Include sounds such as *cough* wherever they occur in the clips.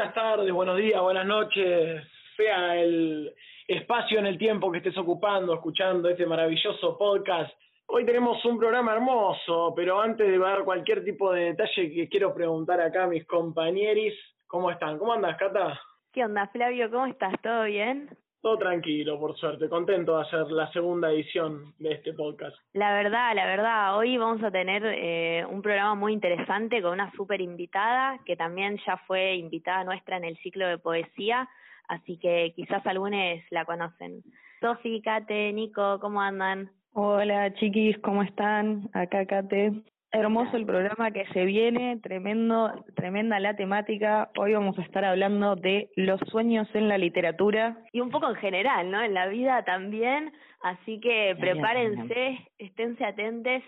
Buenas tardes, buenos días, buenas noches, sea el espacio en el tiempo que estés ocupando, escuchando este maravilloso podcast. Hoy tenemos un programa hermoso, pero antes de dar cualquier tipo de detalle que quiero preguntar acá a mis compañeros, ¿cómo están? ¿Cómo andas, Cata? ¿Qué onda, Flavio? ¿Cómo estás? ¿Todo bien? Todo tranquilo, por suerte. Contento de hacer la segunda edición de este podcast. La verdad, la verdad, hoy vamos a tener eh, un programa muy interesante con una súper invitada, que también ya fue invitada nuestra en el ciclo de poesía, así que quizás algunos la conocen. Sofi, Kate, Nico, ¿cómo andan? Hola chiquis, ¿cómo están? Acá Kate. Hermoso el programa que se viene, tremendo, tremenda la temática. Hoy vamos a estar hablando de los sueños en la literatura. Y un poco en general, ¿no? En la vida también. Así que prepárense, esténse atentes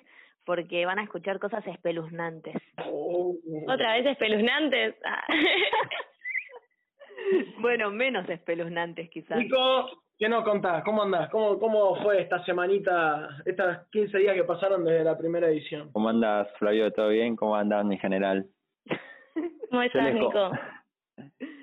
porque van a escuchar cosas espeluznantes. Oh. Otra vez espeluznantes. *laughs* *laughs* bueno, menos espeluznantes quizás. ¿Qué nos contás? ¿Cómo andás? ¿Cómo, ¿Cómo fue esta semanita, estos 15 días que pasaron desde la primera edición? ¿Cómo andas, Flavio? ¿Todo bien? ¿Cómo andan en general? *laughs* ¿Cómo estás, Nico?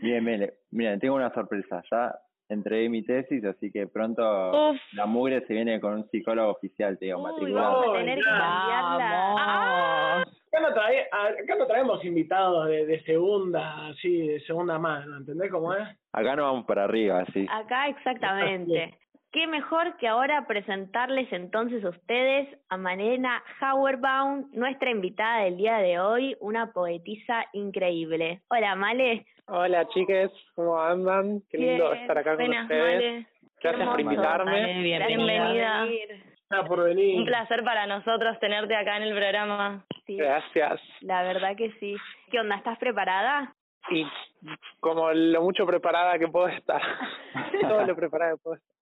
Bien, bien. Mira, tengo una sorpresa. Ya entregué mi tesis, así que pronto la mugre se viene con un psicólogo oficial, te digo, matriculado. Vamos a tener que ¡Ah! Acá no, trae, acá no traemos invitados de, de segunda, así, de segunda mano, ¿entendés cómo es? Acá no vamos para arriba, sí. Acá exactamente. Qué mejor que ahora presentarles entonces a ustedes a Malena Hauerbaum, nuestra invitada del día de hoy, una poetisa increíble. Hola, Male. Hola, chiques, ¿cómo andan? Qué lindo estar acá con ustedes. Gracias por invitarme. bienvenida. Gracias por venir. Un placer para nosotros tenerte acá en el programa. Gracias. La verdad que sí. ¿Qué onda? ¿Estás preparada? Sí, como lo mucho preparada que puedo estar. *laughs* Todo lo preparada que puedo estar.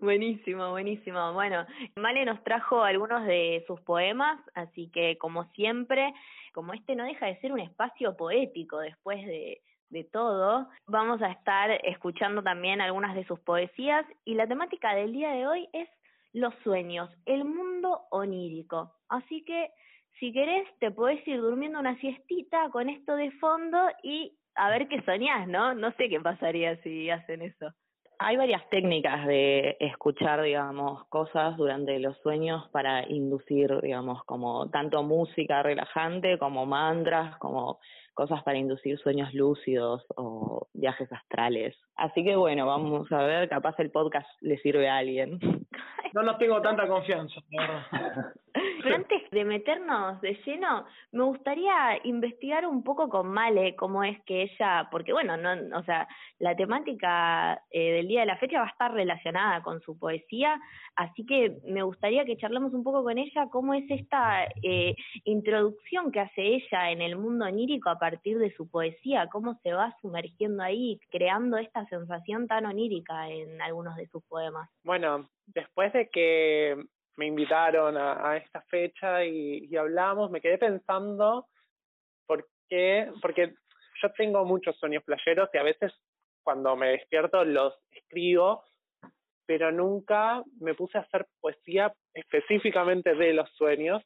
Buenísimo, buenísimo. Bueno, Male nos trajo algunos de sus poemas, así que como siempre, como este no deja de ser un espacio poético después de, de todo, vamos a estar escuchando también algunas de sus poesías y la temática del día de hoy es los sueños, el mundo onírico. Así que si querés te podés ir durmiendo una siestita con esto de fondo y a ver qué soñás, ¿no? No sé qué pasaría si hacen eso. Hay varias técnicas de escuchar, digamos, cosas durante los sueños para inducir, digamos, como tanto música relajante como mantras, como cosas para inducir sueños lúcidos o viajes astrales. Así que bueno, vamos a ver, capaz el podcast le sirve a alguien. *laughs* No nos tengo tanta confianza, *laughs* Pero antes de meternos de lleno, me gustaría investigar un poco con Male cómo es que ella, porque bueno, no, o sea, la temática eh, del día de la fecha va a estar relacionada con su poesía, así que me gustaría que charlemos un poco con ella cómo es esta eh, introducción que hace ella en el mundo onírico a partir de su poesía, cómo se va sumergiendo ahí, creando esta sensación tan onírica en algunos de sus poemas. Bueno, después de que me invitaron a, esta fecha y, hablamos, me quedé pensando por qué, porque yo tengo muchos sueños playeros y a veces cuando me despierto los escribo, pero nunca me puse a hacer poesía específicamente de los sueños.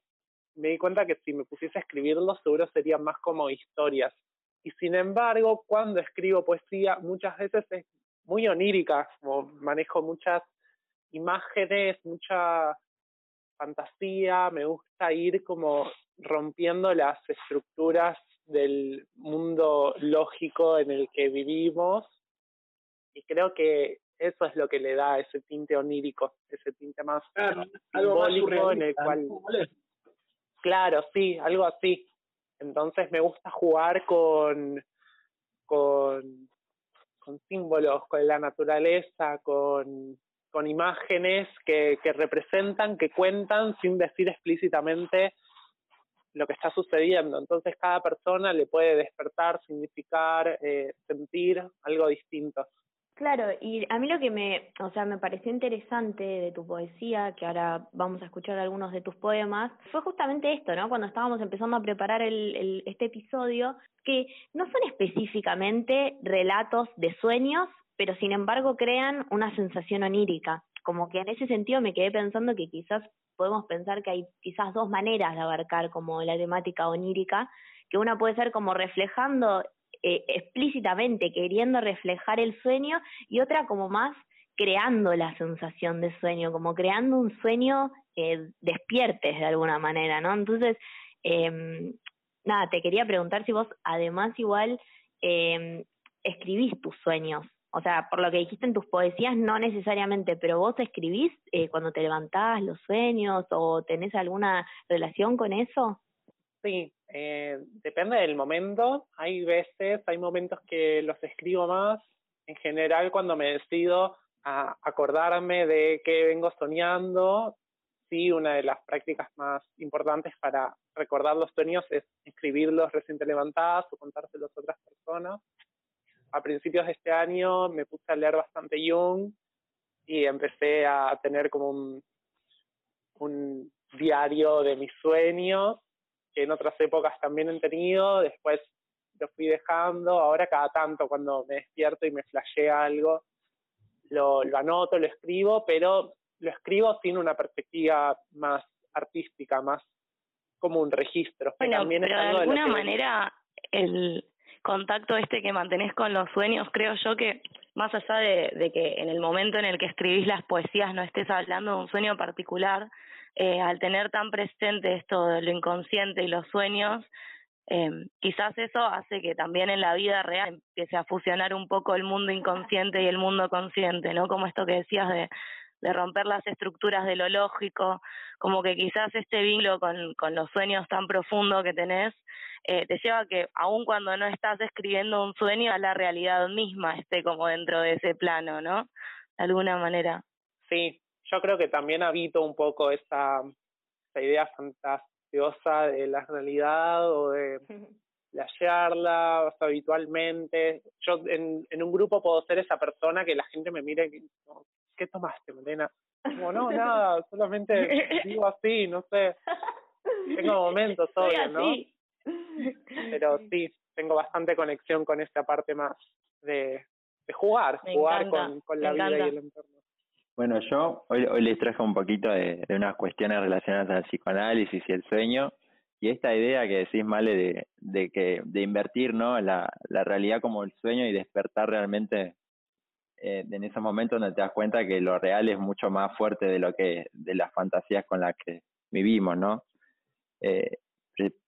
Me di cuenta que si me pusiese a escribirlos seguro serían más como historias. Y sin embargo, cuando escribo poesía, muchas veces es muy onírica, manejo muchas imágenes, mucha fantasía, me gusta ir como rompiendo las estructuras del mundo lógico en el que vivimos. Y creo que eso es lo que le da ese tinte onírico, ese tinte más simbólico en el cual claro, sí, algo así. Entonces me gusta jugar con con con símbolos, con la naturaleza, con con imágenes que, que representan, que cuentan sin decir explícitamente lo que está sucediendo. Entonces cada persona le puede despertar, significar, eh, sentir algo distinto. Claro, y a mí lo que me, o sea, me pareció interesante de tu poesía, que ahora vamos a escuchar algunos de tus poemas, fue justamente esto, ¿no? Cuando estábamos empezando a preparar el, el, este episodio, que no son específicamente relatos de sueños, pero sin embargo crean una sensación onírica. Como que en ese sentido me quedé pensando que quizás podemos pensar que hay quizás dos maneras de abarcar como la temática onírica, que una puede ser como reflejando eh, explícitamente queriendo reflejar el sueño y otra como más creando la sensación de sueño, como creando un sueño eh, despiertes de alguna manera, ¿no? Entonces, eh, nada, te quería preguntar si vos además igual eh, escribís tus sueños. O sea, por lo que dijiste en tus poesías, no necesariamente, pero vos escribís eh, cuando te levantás los sueños o tenés alguna relación con eso. Sí, eh, depende del momento. Hay veces, hay momentos que los escribo más. En general, cuando me decido a acordarme de qué vengo soñando, sí, una de las prácticas más importantes para recordar los sueños es escribirlos recién levantadas o contárselos a otras personas. A principios de este año me puse a leer bastante Jung y empecé a tener como un, un diario de mis sueños, que en otras épocas también he tenido, después lo fui dejando, ahora cada tanto cuando me despierto y me flashea algo, lo, lo anoto, lo escribo, pero lo escribo sin una perspectiva más artística, más como un registro. Bueno, también pero de alguna manera el contacto este que mantenés con los sueños, creo yo que más allá de, de, que en el momento en el que escribís las poesías no estés hablando de un sueño particular, eh, al tener tan presente esto de lo inconsciente y los sueños, eh, quizás eso hace que también en la vida real empiece a fusionar un poco el mundo inconsciente y el mundo consciente, ¿no? Como esto que decías de de romper las estructuras de lo lógico, como que quizás este vínculo con, con los sueños tan profundo que tenés, eh, te lleva a que aun cuando no estás escribiendo un sueño, a la realidad misma esté como dentro de ese plano, ¿no? De alguna manera. Sí, yo creo que también habito un poco esa, esa idea fantasiosa de la realidad o de *laughs* la charla, o habitualmente. Yo en, en un grupo puedo ser esa persona que la gente me mire y ¿qué tomaste, Melena? Como, no, nada, solamente *laughs* digo así, no sé. Tengo *laughs* momentos, obvio, ¿no? *laughs* Pero sí, tengo bastante conexión con esta parte más de, de jugar, jugar con, con la vida y el entorno. Bueno, yo hoy, hoy les traje un poquito de, de, unas cuestiones relacionadas al psicoanálisis y el sueño, y esta idea que decís, Male, de, de que de invertir ¿no? la, la realidad como el sueño y despertar realmente eh, en esos momentos donde te das cuenta que lo real es mucho más fuerte de lo que de las fantasías con las que vivimos, ¿no? Eh,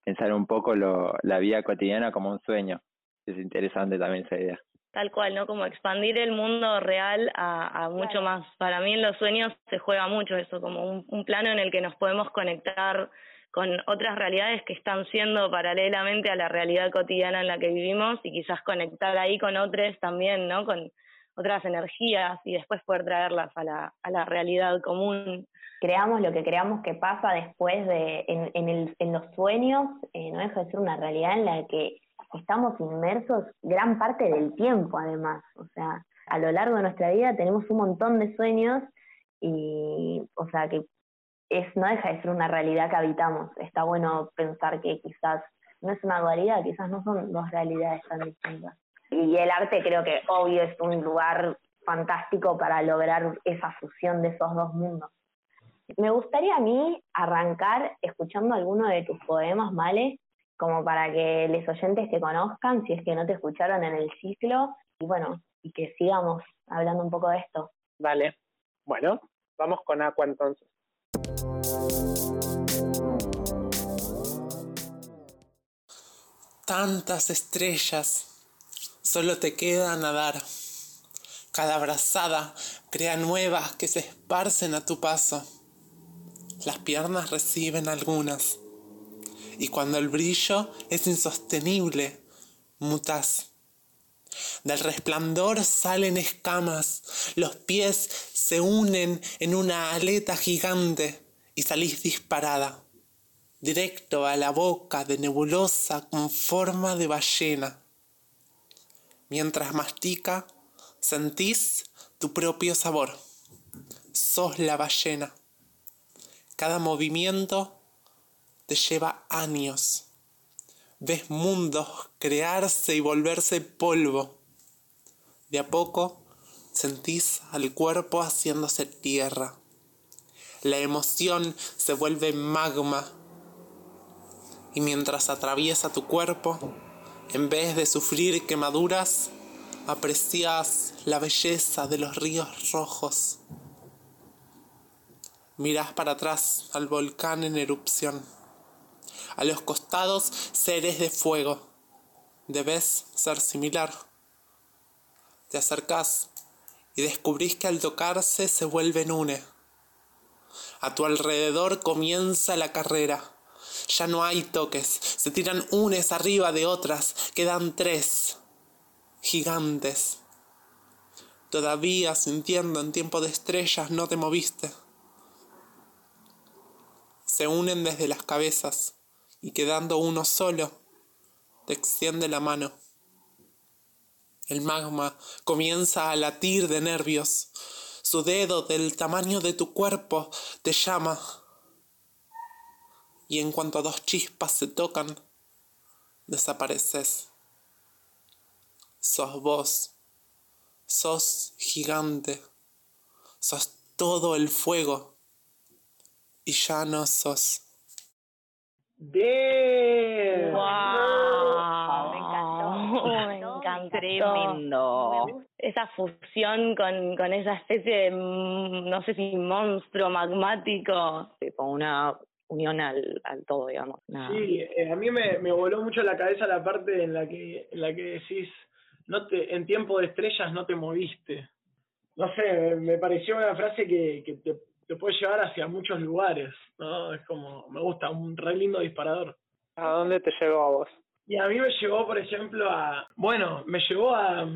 pensar un poco lo, la vida cotidiana como un sueño. Es interesante también esa idea. Tal cual, ¿no? Como expandir el mundo real a, a mucho más. Para mí en los sueños se juega mucho eso, como un, un plano en el que nos podemos conectar con otras realidades que están siendo paralelamente a la realidad cotidiana en la que vivimos y quizás conectar ahí con otros también, ¿no? Con, otras energías y después poder traerlas a la, a la realidad común. Creamos lo que creamos que pasa después de, en, en, el, en los sueños, eh, no deja de ser una realidad en la que estamos inmersos gran parte del tiempo además, o sea, a lo largo de nuestra vida tenemos un montón de sueños y, o sea, que es, no deja de ser una realidad que habitamos. Está bueno pensar que quizás no es una dualidad, quizás no son dos realidades tan distintas y el arte creo que obvio es un lugar fantástico para lograr esa fusión de esos dos mundos. Me gustaría a mí arrancar escuchando alguno de tus poemas, Male, como para que los oyentes te conozcan, si es que no te escucharon en el ciclo, y bueno, y que sigamos hablando un poco de esto. Vale. Bueno, vamos con Aqua entonces. Tantas estrellas solo te queda nadar. Cada brazada crea nuevas que se esparcen a tu paso. Las piernas reciben algunas. Y cuando el brillo es insostenible, mutas. Del resplandor salen escamas, los pies se unen en una aleta gigante y salís disparada, directo a la boca de nebulosa con forma de ballena. Mientras mastica, sentís tu propio sabor. Sos la ballena. Cada movimiento te lleva años. Ves mundos crearse y volverse polvo. De a poco sentís al cuerpo haciéndose tierra. La emoción se vuelve magma. Y mientras atraviesa tu cuerpo, En vez de sufrir quemaduras, aprecias la belleza de los ríos rojos. Mirás para atrás al volcán en erupción. A los costados seres de fuego. Debes ser similar. Te acercás y descubrís que al tocarse se vuelven une. A tu alrededor comienza la carrera. Ya no hay toques, se tiran unes arriba de otras, quedan tres, gigantes. Todavía sintiendo en tiempo de estrellas no te moviste. Se unen desde las cabezas y quedando uno solo, te extiende la mano. El magma comienza a latir de nervios. Su dedo del tamaño de tu cuerpo te llama. Y en cuanto dos chispas se tocan, desapareces. Sos vos. Sos gigante. Sos todo el fuego. Y ya no sos. ¡Bien! ¡Wow! Me encantó. *laughs* Me encantó. Tremendo. Esa fusión con, con esa especie de, mm, no sé si monstruo magmático. Tipo una unión al, al todo, digamos. Sí, eh, a mí me, me voló mucho la cabeza la parte en la que en la que decís no te en tiempo de estrellas no te moviste. No sé, me, pareció una frase que, que te, te puede llevar hacia muchos lugares, ¿no? Es como, me gusta, un re lindo disparador. ¿A dónde te llegó a vos? Y a mí me llevó, por ejemplo, a, bueno, me llevó a,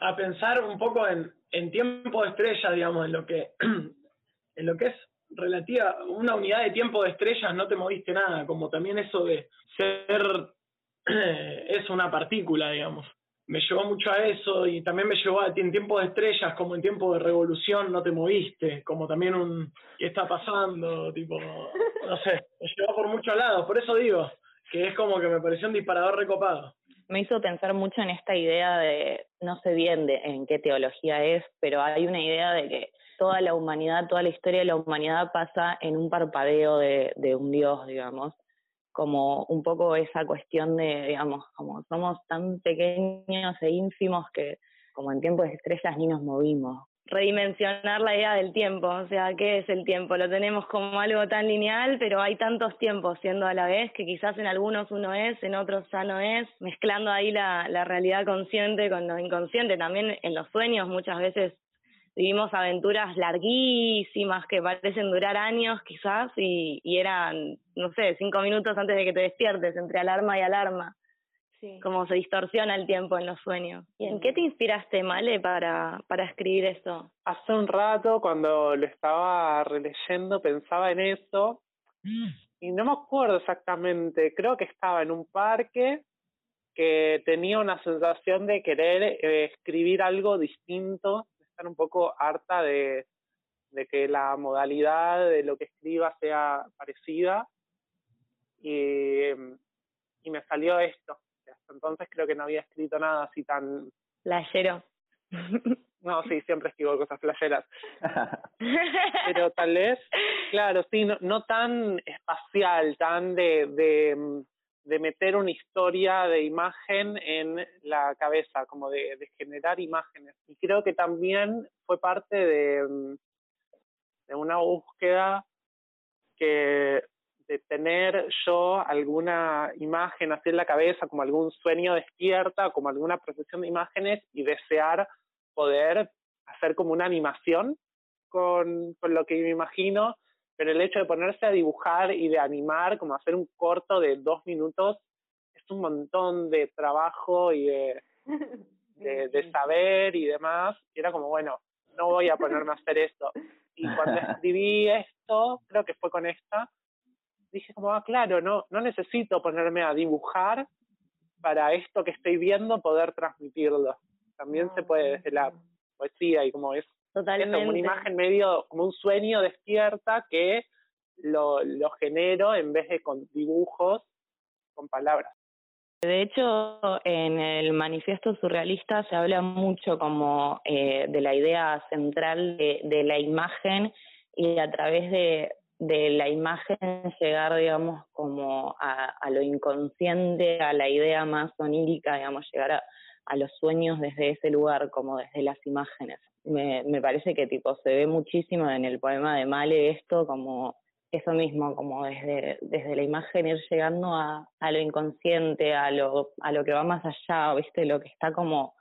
a pensar un poco en, en tiempo de estrellas, digamos, en lo que, *clears throat* en lo que es relativa, una unidad de tiempo de estrellas no te moviste nada, como también eso de ser, *clears throat* es una partícula, digamos. Me llevó mucho a eso y también me llevó a en tiempo de estrellas, como en tiempo de revolución no te moviste, como también un, ¿qué está pasando? Tipo, no sé, me llevó por muchos lados, por eso digo, que es como que me pareció un disparador recopado. me hizo pensar mucho en esta idea de, no sé bien de, en qué teología es, pero hay una idea de que toda la humanidad, toda la historia de la humanidad pasa en un parpadeo de, un Dios, digamos, como un poco esa cuestión de, digamos, como somos tan pequeños e ínfimos que como en tiempos de estrellas ni nos movimos. Redimensionar la idea del tiempo, o sea, ¿qué es el tiempo? Lo tenemos como algo tan lineal, pero hay tantos tiempos siendo a la vez que quizás en algunos uno es, en otros ya no es, mezclando ahí la, la realidad consciente con lo inconsciente. También en los sueños muchas veces vivimos aventuras larguísimas que parecen durar años quizás y, y eran, no sé, cinco minutos antes de que te despiertes, entre alarma y alarma. Sí. Cómo se distorsiona el tiempo en los sueños. ¿Y en qué te inspiraste, Male, para, para escribir eso? Hace un rato, cuando lo estaba releyendo, pensaba en eso y no me acuerdo exactamente. Creo que estaba en un parque que tenía una sensación de querer eh, escribir algo distinto, estar un poco harta de, de que la modalidad de lo que escriba sea parecida y, y me salió esto. Hasta entonces creo que no había escrito nada así tan... Playero. *laughs* No, sí, siempre escribo cosas playeras. *laughs* Pero tal vez, claro, sí, no, no tan espacial, tan de, de, de meter una historia de imagen en la cabeza, como de, de generar imágenes. Y creo que también fue parte de, una búsqueda que de tener yo alguna imagen así en la cabeza, como algún sueño despierta, como alguna procesión de imágenes y desear poder hacer como una animación con, con lo que me imagino, pero el hecho de ponerse a dibujar y de animar, como hacer un corto de dos minutos, es un montón de trabajo y de, *laughs* de, de saber y demás. Y era como, bueno, no voy a ponerme a hacer esto. Y cuando *laughs* escribí esto, creo que fue con esta, dije como, ah, claro, no, no necesito ponerme a dibujar para esto que estoy viendo poder transmitirlo. También se puede desde la poesía y como es Totalmente. eso, como una imagen medio, como un sueño despierta que lo, lo genero en vez de con dibujos, con palabras. De hecho, en el manifiesto surrealista se habla mucho como eh, de la idea central de, de la imagen y a través de de la imagen llegar, digamos, como a, a, lo inconsciente, a la idea más onírica, digamos, llegar a, a, los sueños desde ese lugar, como desde las imágenes. Me, me parece que tipo se ve muchísimo en el poema de Male esto, como eso mismo, como desde, desde la imagen ir llegando a, a lo inconsciente, a lo, a lo que va más allá, viste, lo que está como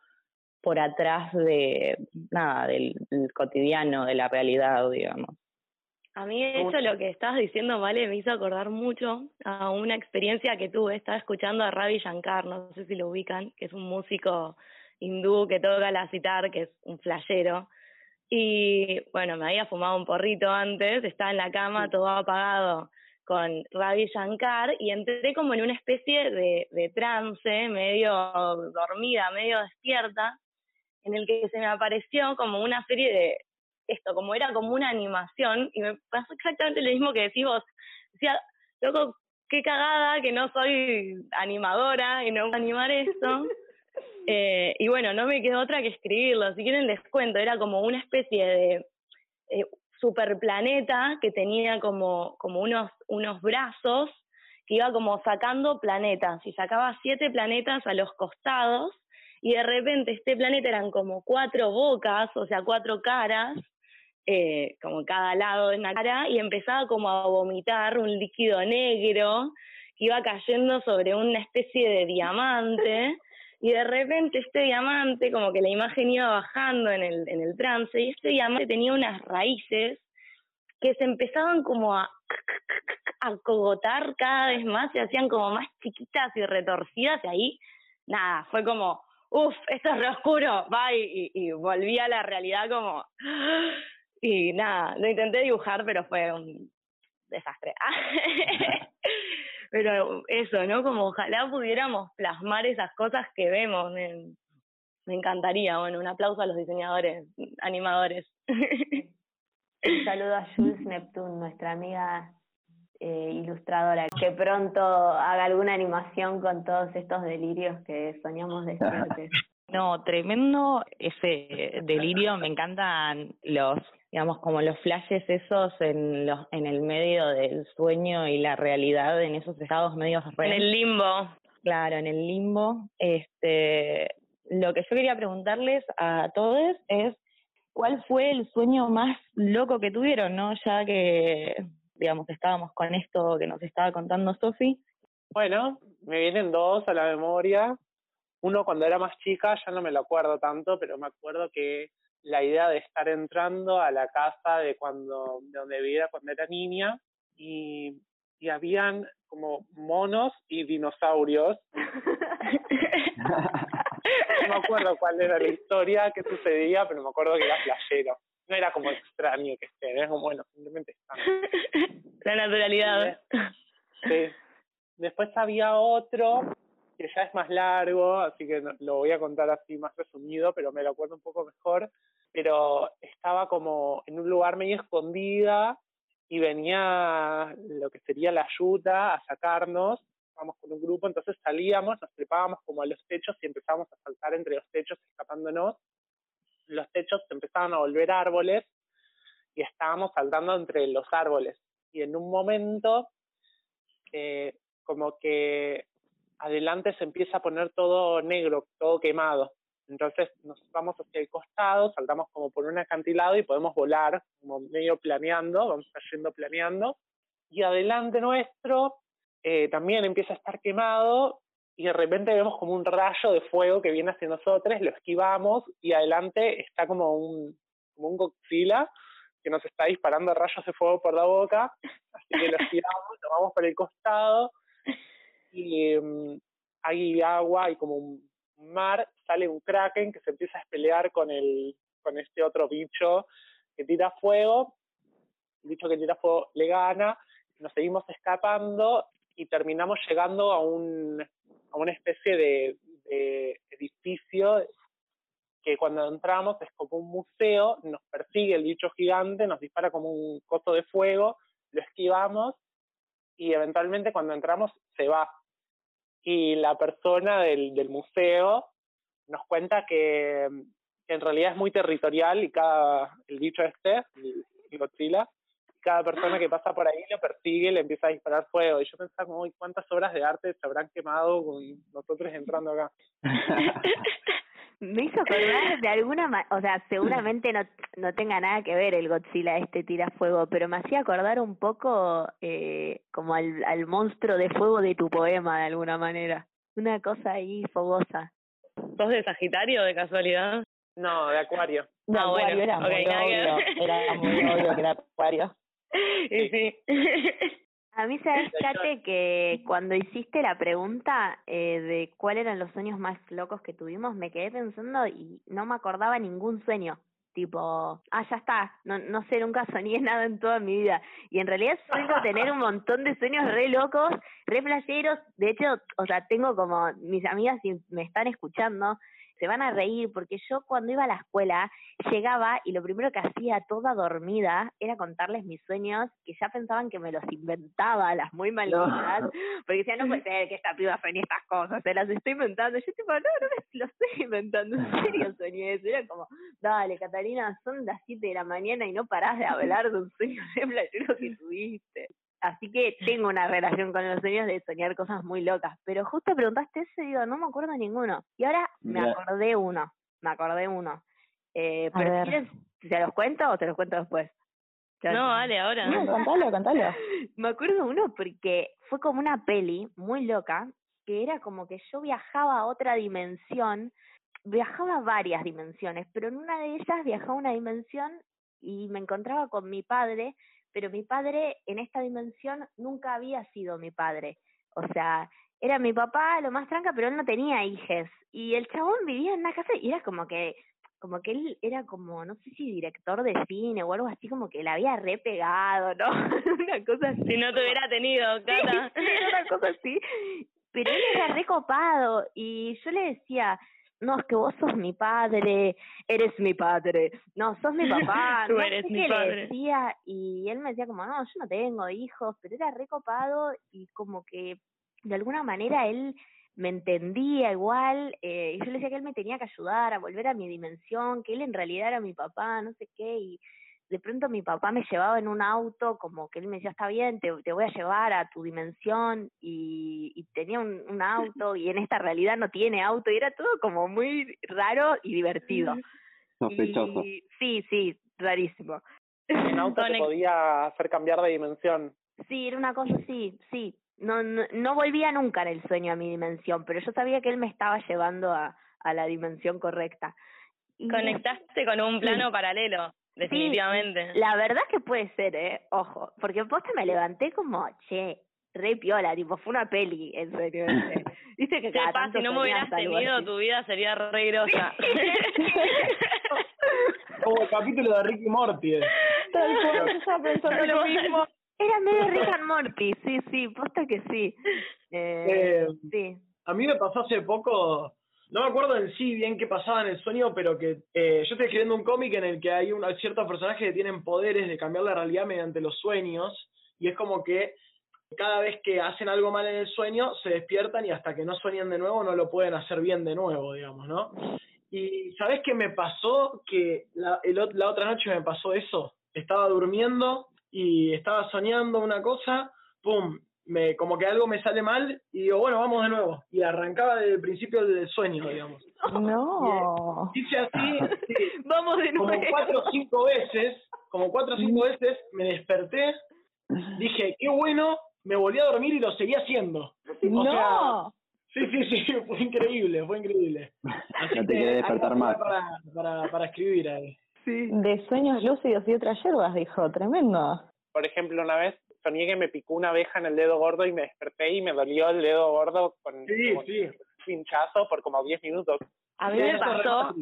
por atrás de nada, del, del cotidiano, de la realidad, digamos. A mí, hecho, lo que estabas diciendo, Vale, me hizo acordar mucho a una experiencia que tuve. Estaba escuchando a Ravi Shankar, no sé si lo ubican, que es un músico hindú que toca la citar, que es un flayero. Y bueno, me había fumado un porrito antes, estaba en la cama todo apagado con Ravi Shankar y entré como en una especie de, de trance, medio dormida, medio despierta, en el que se me apareció como una serie de, esto, como era como una animación, y me pasó exactamente lo mismo que decís vos. Decía, loco, qué cagada que no soy animadora y no puedo animar esto. *laughs* eh, y bueno, no me quedó otra que escribirlo. Si quieren les cuento, era como una especie de eh, superplaneta que tenía como, como unos, unos brazos que iba como sacando planetas y sacaba siete planetas a los costados y de repente este planeta eran como cuatro bocas, o sea, cuatro caras, eh, como cada lado de una cara, y empezaba como a vomitar un líquido negro que iba cayendo sobre una especie de diamante, *laughs* y de repente este diamante, como que la imagen iba bajando en el, en el trance, y este diamante tenía unas raíces que se empezaban como a, a cogotar cada vez más, se hacían como más chiquitas y retorcidas, y ahí, nada, fue como, uff, esto es re oscuro, va, y, y, y volví a la realidad como, y nada, lo intenté dibujar, pero fue un desastre. *laughs* *laughs* pero eso, ¿no? Como ojalá pudiéramos plasmar esas cosas que vemos. Me, me encantaría. Bueno, un aplauso a los diseñadores, animadores. un saludo a Jules Neptune, nuestra amiga eh, ilustradora, que pronto haga alguna animación con todos estos delirios que soñamos despiertes. *laughs* No, tremendo ese delirio, me encantan los digamos, como los flashes esos en, los, en el medio del sueño y la realidad, en esos estados medios En el limbo. Claro, en el limbo. Este, lo que yo quería preguntarles a todos es, ¿cuál fue el sueño más loco que tuvieron, no? Ya que, digamos, estábamos con esto que nos estaba contando Sofi. Bueno, me vienen dos a la memoria. Uno cuando era más chica, ya no me lo acuerdo tanto, pero me acuerdo que la idea de estar entrando a la casa de cuando de donde vivía cuando era niña y, y habían como monos y dinosaurios. *laughs* no me acuerdo cuál era la historia que sucedía, pero me acuerdo que era playero. No era como extraño que estén, era como, bueno, simplemente están. La naturalidad. Sí. Después había otro que ya es más largo, así que lo voy a contar así más resumido, pero me lo acuerdo un poco mejor. Pero estaba como en un lugar medio escondida y venía lo que sería la ayuda a sacarnos, estábamos con un grupo, entonces salíamos, nos trepábamos como a los techos y empezábamos a saltar entre los techos escapándonos. Los techos empezaban a volver árboles y estábamos saltando entre los árboles. Y en un momento, eh, como que adelante se empieza a poner todo negro, todo quemado. Entonces nos vamos hacia el costado, saltamos como por un acantilado y podemos volar, como medio planeando, vamos cayendo planeando. Y adelante nuestro eh, también empieza a estar quemado y de repente vemos como un rayo de fuego que viene hacia nosotros, lo esquivamos y adelante está como un, como un Godzilla que nos está disparando rayos de fuego por la boca, así que lo esquivamos, lo vamos por el costado y um, hay agua y como un mar, sale un kraken que se empieza a pelear con el con este otro bicho que tira fuego, el bicho que tira fuego le gana, nos seguimos escapando y terminamos llegando a un a una especie de, edificio que cuando entramos es como un museo, nos persigue el bicho gigante, nos dispara como un coso de fuego, lo esquivamos y eventualmente cuando entramos se va y la persona del, del museo nos cuenta que, que, en realidad es muy territorial y cada, el bicho este, el, Godzilla, cada persona que pasa por ahí lo persigue y le empieza a disparar fuego. Y yo pensaba, como, ¿cuántas obras de arte se habrán quemado con nosotros entrando acá? *laughs* Me hizo acordar de alguna manera, o sea, seguramente no, no tenga nada que ver el Godzilla este tira fuego, pero me hacía acordar un poco eh, como al, al monstruo de fuego de tu poema de alguna manera. Una cosa ahí fogosa. ¿Sos de Sagitario de casualidad? No, de Acuario. De Ah, Acuario bueno, era muy obvio, era muy obvio que era Acuario. *laughs* Y sí. A mí, ¿sabes, Kate, que cuando hiciste la pregunta eh, de cuáles eran los sueños más locos que tuvimos, me quedé pensando y no me acordaba ningún sueño. Tipo, ah, ya está, no, no sé, nunca soñé *laughs* nada en toda mi vida. Y en realidad suelo tener un montón de sueños re locos, re playeros. De hecho, o sea, tengo como, mis amigas si me están escuchando, se van a reír porque yo cuando iba a la escuela llegaba y lo primero que hacía toda dormida era contarles mis sueños que ya pensaban que me los inventaba, las muy malditas, porque decían, no puede *laughs* ser que esta piba sueñe estas cosas, se las estoy inventando. Yo tipo, no, no me *laughs* lo estoy inventando, en serio *laughs* soñé eso. Era como, dale, Catalina, son las 7 de la mañana y no parás de hablar de un sueño de que tuviste. Así que tengo una relación con los sueños de soñar cosas muy locas. Pero justo preguntaste eso y digo, no me acuerdo ninguno. Y ahora me acordé uno. Me acordé uno. Eh, A pero ver. ¿quieres, ¿te los cuento o te los cuento después? No, vale, ahora. No, contalo, contalo. *laughs* Me acuerdo uno porque fue como una peli muy loca, que era como que yo viajaba a otra dimensión, viajaba a varias dimensiones, pero en una de ellas viajaba a una dimensión y me encontraba con mi padre, pero mi padre en esta dimensión nunca había sido mi padre. O sea, era mi papá, lo más tranca, pero él no tenía hijes. Y el chabón vivía en una casa y era como que como que él era como, no sé si director de cine o algo así, como que la había re pegado, ¿no? *laughs* una cosa así. Si no te hubiera tenido. Sí, era una cosa así. Pero él era recopado y yo le decía, no, es que vos sos mi padre, eres mi padre, no, sos mi *laughs* papá, Tú no eres sé mi qué padre. le decía, y él me decía como, no, yo no tengo hijos, pero era recopado y como que de alguna manera él me entendía igual, eh, y yo le decía que él me tenía que ayudar a volver a mi dimensión, que él en realidad era mi papá, no sé qué, y de pronto mi papá me llevaba en un auto, como que él me decía, está bien, te, te voy a llevar a tu dimensión, y, y tenía un, un auto, y en esta realidad no tiene auto, y era todo como muy raro y divertido. *laughs* Sospechoso. Y, sí, sí, rarísimo. En auto te podía hacer cambiar de dimensión. Sí, era una cosa así, sí. No, no, no volvía nunca en el sueño a mi dimensión, pero yo sabía que él me estaba llevando a, a la dimensión correcta. Y Conectaste con un plano paralelo, sí, definitivamente. la verdad que puede ser, ¿eh? Ojo, porque posta me levanté como, che, re piola, tipo, fue una peli, en serio. ese. *laughs* Viste que cada tanto si no me hubieras tenido, así. tu vida sería re grosa. *laughs* *laughs* Como el capítulo de Ricky Morty. eh. Tal cual, estaba pensando lo mismo. Era medio Rick and Morty, sí, sí, posta que sí. Eh, Eh, sí. A mí me pasó hace poco, no me acuerdo en sí bien qué pasaba en el sueño, pero que eh, yo estoy escribiendo un cómic en el que hay un, ciertos personajes que tienen poderes de cambiar la realidad mediante los sueños, y es como que cada vez que hacen algo mal en el sueño, se despiertan y hasta que no sueñan de nuevo no lo pueden hacer bien de nuevo, digamos, ¿no? Y ¿sabés qué me pasó? Que la, el la otra noche me pasó eso. Estaba durmiendo y estaba soñando una cosa, pum, me, como que algo me sale mal y digo, bueno, vamos de nuevo. Y arrancaba desde el principio del sueño, digamos. No. Hice así, sí, *laughs* Vamos de como nuevo. cuatro o cinco veces, como cuatro o cinco veces me desperté, dije, qué bueno, me volví a dormir y lo seguí haciendo. O sea, No. sí, sí, sí, *laughs* fue increíble, fue increíble. Así No te que despertar más. Para, para, para escribir ahí. De sueños lúcidos y otras hierbas, dijo. Tremendo. Por ejemplo, una vez soñé que me picó una abeja en el dedo gordo y me desperté y me dolió el dedo gordo con, Sí, sí. un pinchazo por como 10 minutos. A mí me pasó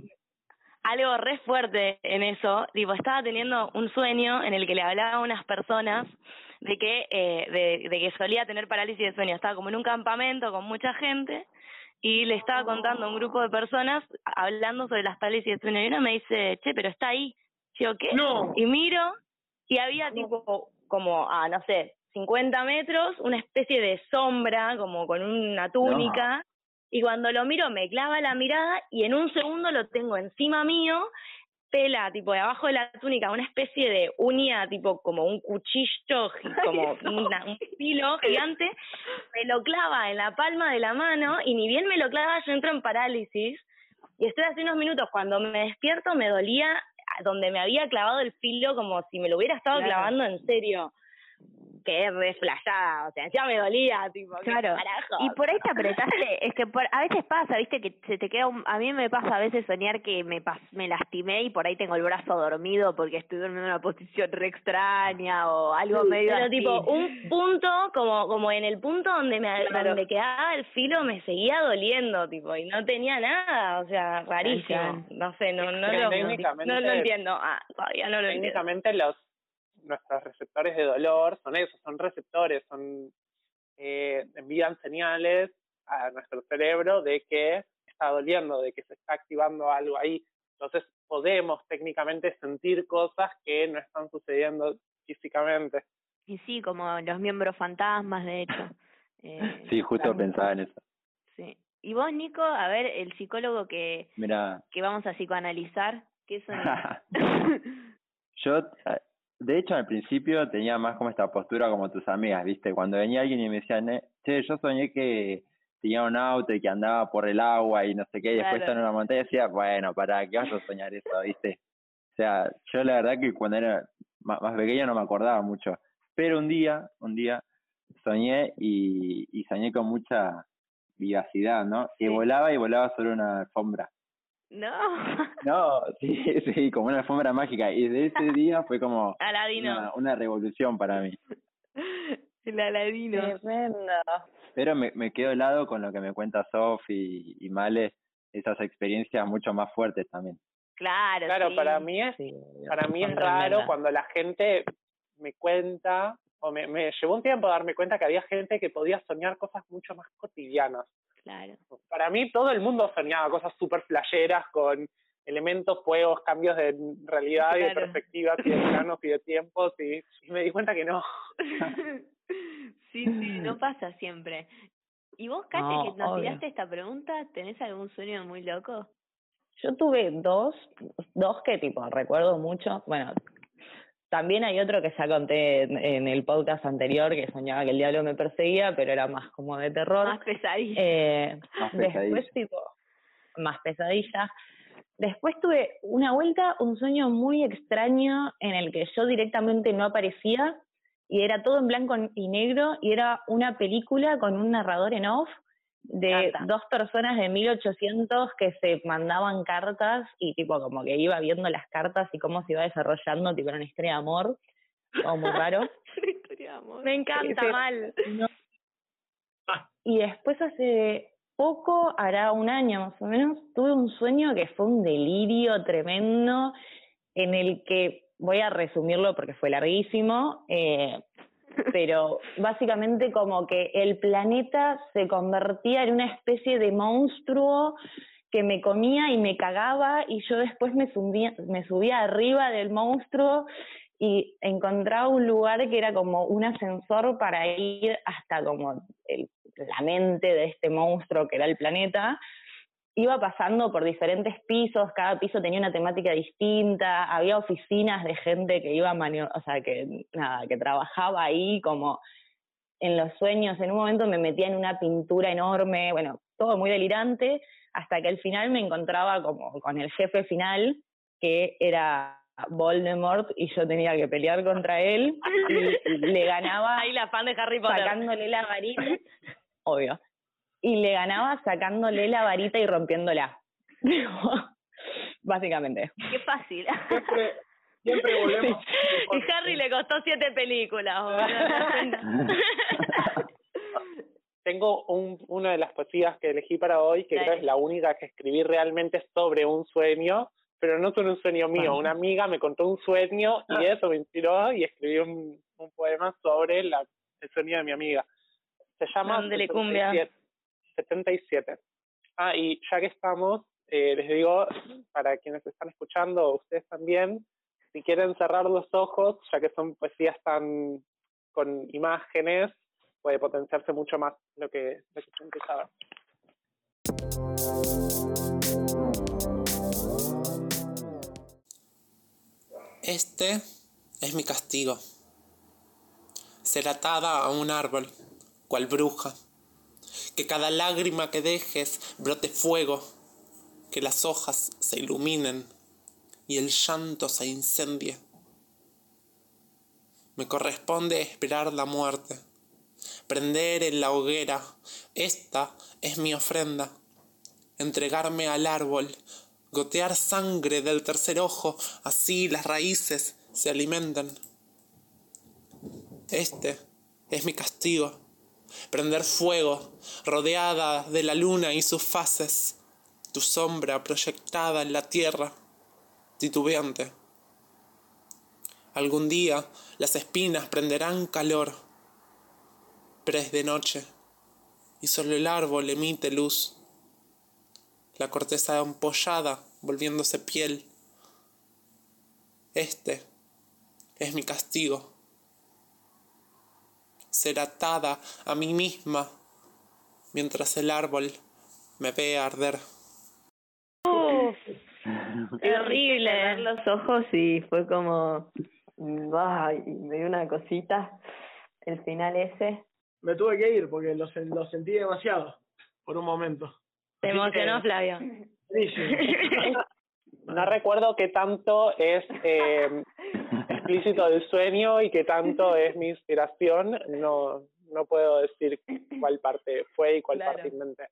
algo re fuerte en eso. Tipo, estaba teniendo un sueño en el que le hablaba a unas personas de que, eh, de, de que solía tener parálisis de sueño. Estaba como en un campamento con mucha gente y le estaba contando a un grupo de personas hablando sobre las parálisis de sueño. Y una me dice, che, pero está ahí. Yo, ¿qué? No. Y miro y había tipo como a, no sé, 50 metros, una especie de sombra, como con una túnica. Y cuando lo miro me clava la mirada y en un segundo lo tengo encima mío pela, tipo de abajo de la túnica, una especie de uña, tipo como un cuchillo, como un filo gigante, me lo clava en la palma de la mano y ni bien me lo clava, yo entro en parálisis. Y estoy hace unos minutos, cuando me despierto me dolía donde me había clavado el filo como si me lo hubiera estado clavando en serio que es o sea, ya me dolía, tipo, claro. Y por ahí te apretaste, es que a veces pasa, viste, que se te queda, a mí me pasa a veces soñar que me me lastimé y por ahí tengo el brazo dormido porque estoy durmiendo en una posición re extraña o algo medio Pero tipo, un punto, como como en el punto donde me, donde quedaba el filo me seguía doliendo, tipo, y no tenía nada, o sea, rarísimo. No sé, no, no, lo, no, lo entiendo, ah, todavía no lo entiendo. Técnicamente los nuestros receptores de dolor son esos, son receptores, son eh, envían señales a nuestro cerebro de que está doliendo, de que se está activando algo ahí. Entonces podemos técnicamente sentir cosas que no están sucediendo físicamente. Y sí, como los miembros fantasmas, de hecho. *laughs* Eh, sí, justo pensaba en eso. Sí. Y vos, Nico, a ver, el psicólogo que, que vamos a psicoanalizar, ¿qué son? *laughs* Yo de hecho, al principio tenía más como esta postura como tus amigas, ¿viste? Cuando venía alguien y me decía, che, yo soñé que tenía un auto y que andaba por el agua y no sé qué, y después estaba en una montaña, decía, bueno, ¿para qué vas a soñar eso, viste? O sea, yo la verdad que cuando era más, pequeño no me acordaba mucho. Pero un día, un día, soñé y, y soñé con mucha vivacidad, ¿no? Que volaba y volaba sobre una alfombra. No. No, sí, *laughs* sí, como una alfombra mágica. Y de ese *laughs* día fue como Aladino. Una, revolución para mí. *laughs* El Aladino. Tremendo. Pero me, me quedo helado con lo que me cuenta Sof y, Male, esas experiencias mucho más fuertes también. Claro, claro para mí es para mí es raro cuando la gente me cuenta o me, me llevó un tiempo darme cuenta que había gente que podía soñar cosas mucho más cotidianas Claro. Para mí todo el mundo soñaba cosas súper flasheras con elementos, juegos, cambios de realidad y de perspectivas y de planos y de tiempos y, me di cuenta que no. *laughs* sí, sí, no *laughs* pasa siempre. ¿Y vos, Katia, que nos tiraste esta pregunta, tenés algún sueño muy loco? Yo tuve dos, dos que tipo recuerdo mucho. Bueno, también hay otro que ya conté en, el podcast anterior, que soñaba que el diablo me perseguía, pero era más como de terror. Más pesadilla. Eh, después, tipo, más pesadilla. Después tuve una vuelta, un sueño muy extraño en el que yo directamente no aparecía y era todo en blanco y negro y era una película con un narrador en off de dos personas de 1800 que se mandaban cartas y tipo como que iba viendo las cartas y cómo se iba desarrollando, tipo era una historia de amor, como muy raro. *laughs* Me encanta, mal. Ah. Y después hace poco, hará un año más o menos, tuve un sueño que fue un delirio tremendo en el que, voy a resumirlo porque fue larguísimo, eh, pero básicamente como que el planeta se convertía en una especie de monstruo que me comía y me cagaba y yo después me subía, me subía arriba del monstruo y encontraba un lugar que era como un ascensor para ir hasta como la mente de este monstruo que era el planeta iba pasando por diferentes pisos, cada piso tenía una temática distinta, había oficinas de gente que iba, o sea, que nada, que trabajaba ahí como en los sueños, en un momento me metía en una pintura enorme, bueno, todo muy delirante, hasta que al final me encontraba como con el jefe final, que era Voldemort, y yo tenía que pelear contra él, y le ganaba... *laughs* Ahí la fan de Harry Potter. Sacándole la varita, *laughs* obvio y le ganaba sacándole la varita y rompiéndola. *laughs* Básicamente. Qué fácil. Siempre, siempre volvemos. Y Harry le costó siete películas. *laughs* Tengo un, una de las poesías que elegí para hoy, que creo es la única que escribí realmente sobre un sueño, pero no sobre un sueño mío. Una amiga me contó un sueño y ah. eso me inspiró y escribí un, un poema sobre la, el sueño de mi amiga. Se llama... cumbia. 77. Ah, y ya que estamos, eh, les digo, para quienes están escuchando, ustedes también, si quieren cerrar los ojos, ya que son poesías tan con imágenes, puede potenciarse mucho más lo que, lo que se Este es mi castigo. Ser atada a un árbol, cual bruja. Que cada lágrima que dejes brote fuego, que las hojas se iluminen y el llanto se incendie. Me corresponde esperar la muerte, prender en la hoguera. Esta es mi ofrenda. Entregarme al árbol, gotear sangre del tercer ojo, así las raíces se alimentan. Este es mi castigo, prender fuego, rodeada de la luna y sus fases, tu sombra proyectada en la tierra, titubeante. Algún día las espinas prenderán calor, pero es de noche y solo el árbol emite luz. La corteza ampollada volviéndose piel. Este es mi castigo. Ser atada a mí misma mientras el árbol me ve arder. Terrible. Cerrar los ojos y fue como, ay, me dio una cosita. El final ese. Me tuve que ir porque lo, lo sentí demasiado por un momento. Te emocionó, Flavio. *laughs* no recuerdo qué tanto es eh, explícito del sueño y qué tanto *laughs* es mi inspiración. No, no puedo decir cuál parte fue y cuál parte inventé.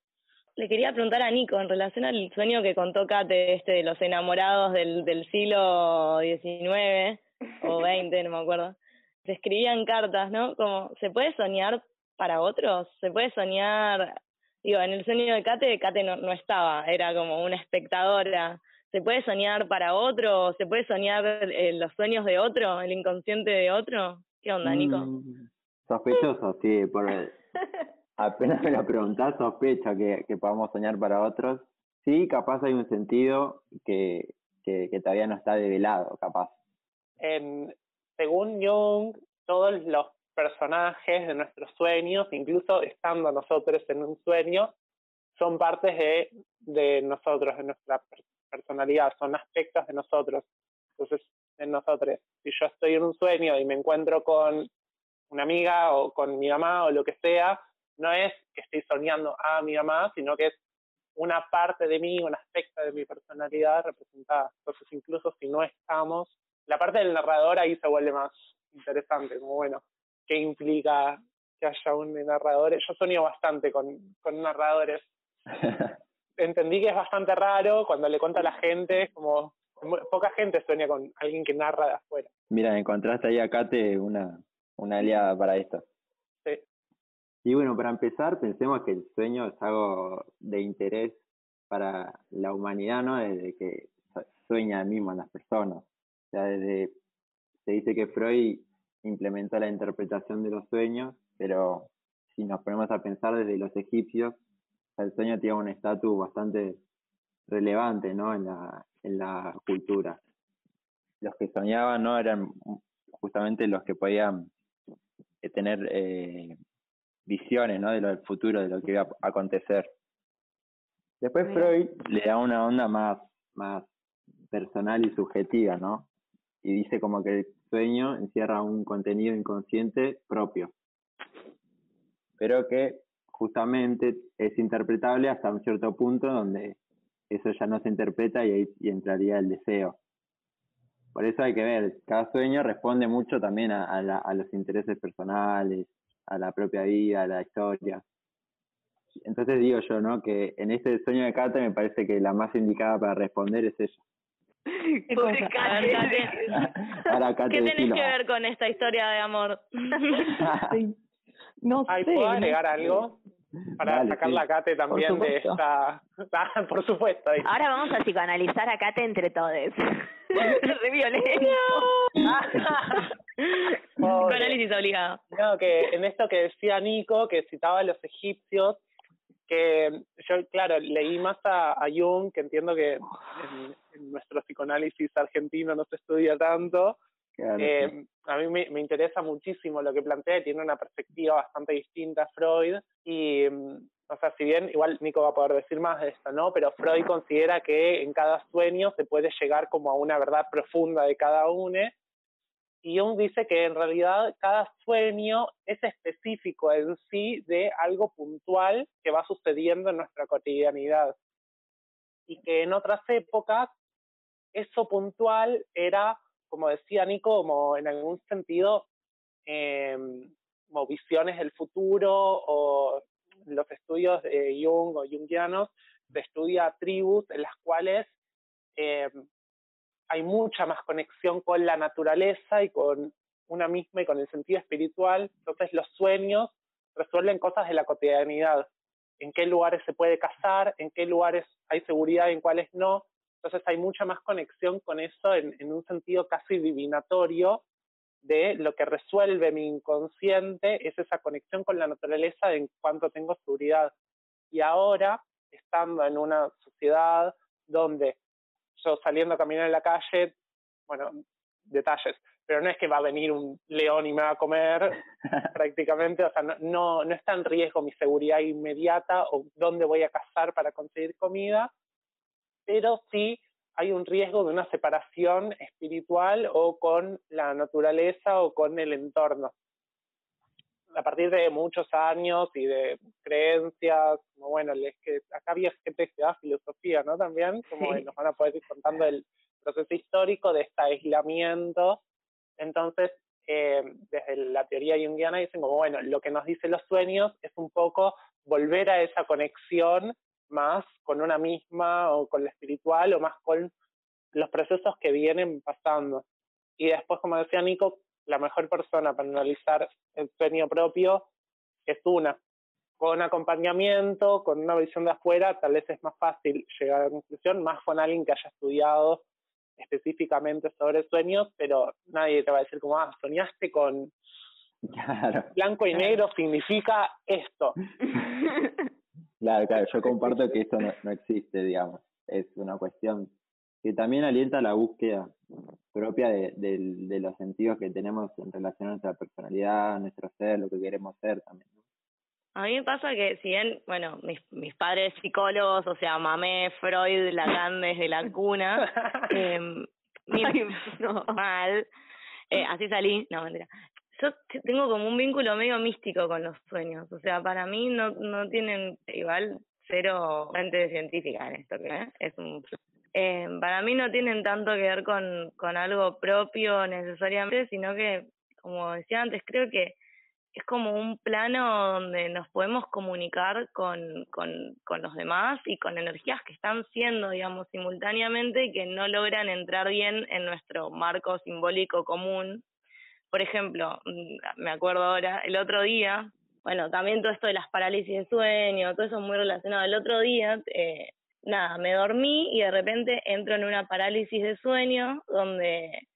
Le quería preguntar a Nico en relación al sueño que contó Kate, este de los enamorados del, del siglo XIX o *laughs* XX, no me acuerdo. Se escribían cartas, ¿no? Como, ¿se puede soñar para otros? ¿Se puede soñar? Digo, en el sueño de Kate, Kate no, no estaba, era como una espectadora. ¿Se puede soñar para otro? ¿Se puede soñar eh, los sueños de otro, el inconsciente de otro? ¿Qué onda, Nico? Mm, sospechoso, sí, por *laughs* apenas me lo preguntás, sospecho que, que podamos soñar para otros. Sí, capaz hay un sentido que, que, que todavía no está develado, capaz. En, según Jung, todos los personajes de nuestros sueños, incluso estando nosotros en un sueño, son partes de, de nosotros, de nuestra personalidad, son aspectos de nosotros. Entonces, en nosotros, si yo estoy en un sueño y me encuentro con una amiga o con mi mamá o lo que sea, no es que estoy soñando a mi mamá, sino que es una parte de mí, un aspecto de mi personalidad representada. Entonces, incluso si no estamos, la parte del narrador ahí se vuelve más interesante, como bueno, ¿qué implica que haya un narrador? Yo sueño bastante con, con narradores. *laughs* Entendí que es bastante raro cuando le cuento a la gente, como poca gente sueña con alguien que narra de afuera. Mira, encontraste ahí a Kate una, una aliada para esto. Y bueno, para empezar, pensemos que el sueño es algo de interés para la humanidad, ¿no? Desde que sueña mismo en las personas. O sea, desde, se dice que Freud implementó la interpretación de los sueños, pero si nos ponemos a pensar desde los egipcios, el sueño tiene un estatus bastante relevante, ¿no? En la, en la cultura. Los que soñaban, ¿no? Eran justamente los que podían eh, tener eh, visiones ¿no? de lo del futuro, de lo que iba a acontecer. Después Freud le da una onda más, más personal y subjetiva, ¿no? Y dice como que el sueño encierra un contenido inconsciente propio, pero que justamente es interpretable hasta un cierto punto donde eso ya no se interpreta y ahí y entraría el deseo. Por eso hay que ver, cada sueño responde mucho también a, a los intereses personales, a la propia vida, a la historia. Entonces digo yo, ¿no? Que en este sueño de Kate me parece que la más indicada para responder es ella. ¿Qué, tenés que ver con esta historia de amor? *laughs* no sé. ¿Puedo agregar algo? Para sacar la Kate también de esta... *laughs* por supuesto. Ahora vamos a psicoanalizar a Kate entre todos. *laughs* de violento. *laughs* Análisis obligado. No, que en esto que decía Nico, que citaba a los egipcios, que yo, claro, leí más a, Jung, que entiendo que en, nuestro psicoanálisis argentino no se estudia tanto. Eh, a mí me, me, interesa muchísimo lo que plantea, tiene una perspectiva bastante distinta a Freud, y mm, o sea, si bien igual Nico va a poder decir más de esto, ¿no? Pero Freud considera que en cada sueño se puede llegar como a una verdad profunda de cada uno. Y Jung dice que en realidad cada sueño es específico en sí de algo puntual que va sucediendo en nuestra cotidianidad. Y que en otras épocas eso puntual era, como decía Nico, como en algún sentido eh, como visiones del futuro o los estudios de Jung o Jungianos se estudia tribus en las cuales eh, hay mucha más conexión con la naturaleza y con una misma y con el sentido espiritual. Entonces los sueños resuelven cosas de la cotidianidad. En qué lugares se puede cazar, en qué lugares hay seguridad y en cuáles no. Entonces hay mucha más conexión con eso en, en un sentido casi divinatorio de lo que resuelve mi inconsciente es esa conexión con la naturaleza en cuanto tengo seguridad. Y ahora, estando en una sociedad donde yo saliendo a caminar en la calle, bueno, detalles, pero no es que va a venir un león y me va a comer *laughs* prácticamente, o sea, no, no, está en riesgo mi seguridad inmediata o dónde voy a cazar para conseguir comida, pero sí hay un riesgo de una separación espiritual o con la naturaleza o con el entorno. A partir de muchos años y de creencias, como bueno, es que acá había gente que da filosofía, ¿no? También, como nos van a poder ir contando el proceso histórico de este aislamiento. Entonces, eh, desde la teoría junguiana dicen como, bueno, lo que nos dicen los sueños es un poco volver a esa conexión más con una misma o con lo espiritual o más con los procesos que vienen pasando. Y después, como decía Nico, la mejor persona para analizar el sueño propio es una. Con acompañamiento, con una visión de afuera, tal vez es más fácil llegar a la conclusión, más con alguien que haya estudiado específicamente sobre sueños, pero nadie te va a decir como, ah, soñaste con blanco y negro significa esto. *laughs* Claro, claro, yo *laughs* comparto que eso no, existe, digamos. Es una cuestión que también alienta la búsqueda propia de, de, los sentidos que tenemos en relación a nuestra personalidad, nuestro ser, lo que queremos ser también. A mí me pasa que si bien, bueno, mis, mis padres psicólogos, o sea, mamé Freud, Lacan desde la cuna, *laughs* eh, no, mal, eh, así salí, no, mentira yo tengo como un vínculo medio místico con los sueños. O sea, para mí no, no tienen igual cero fuente científica en esto, que es un eh, para mí no tienen tanto que ver con, con algo propio necesariamente, sino que, como decía antes, creo que es como un plano donde nos podemos comunicar con, con, con los demás y con energías que están siendo, digamos, simultáneamente y que no logran entrar bien en nuestro marco simbólico común por ejemplo, mm, me acuerdo ahora, el otro día, bueno, también todo esto de las parálisis de sueño, todo eso muy relacionado. El otro día, eh, nada, me dormí y de repente entro en una parálisis de sueño donde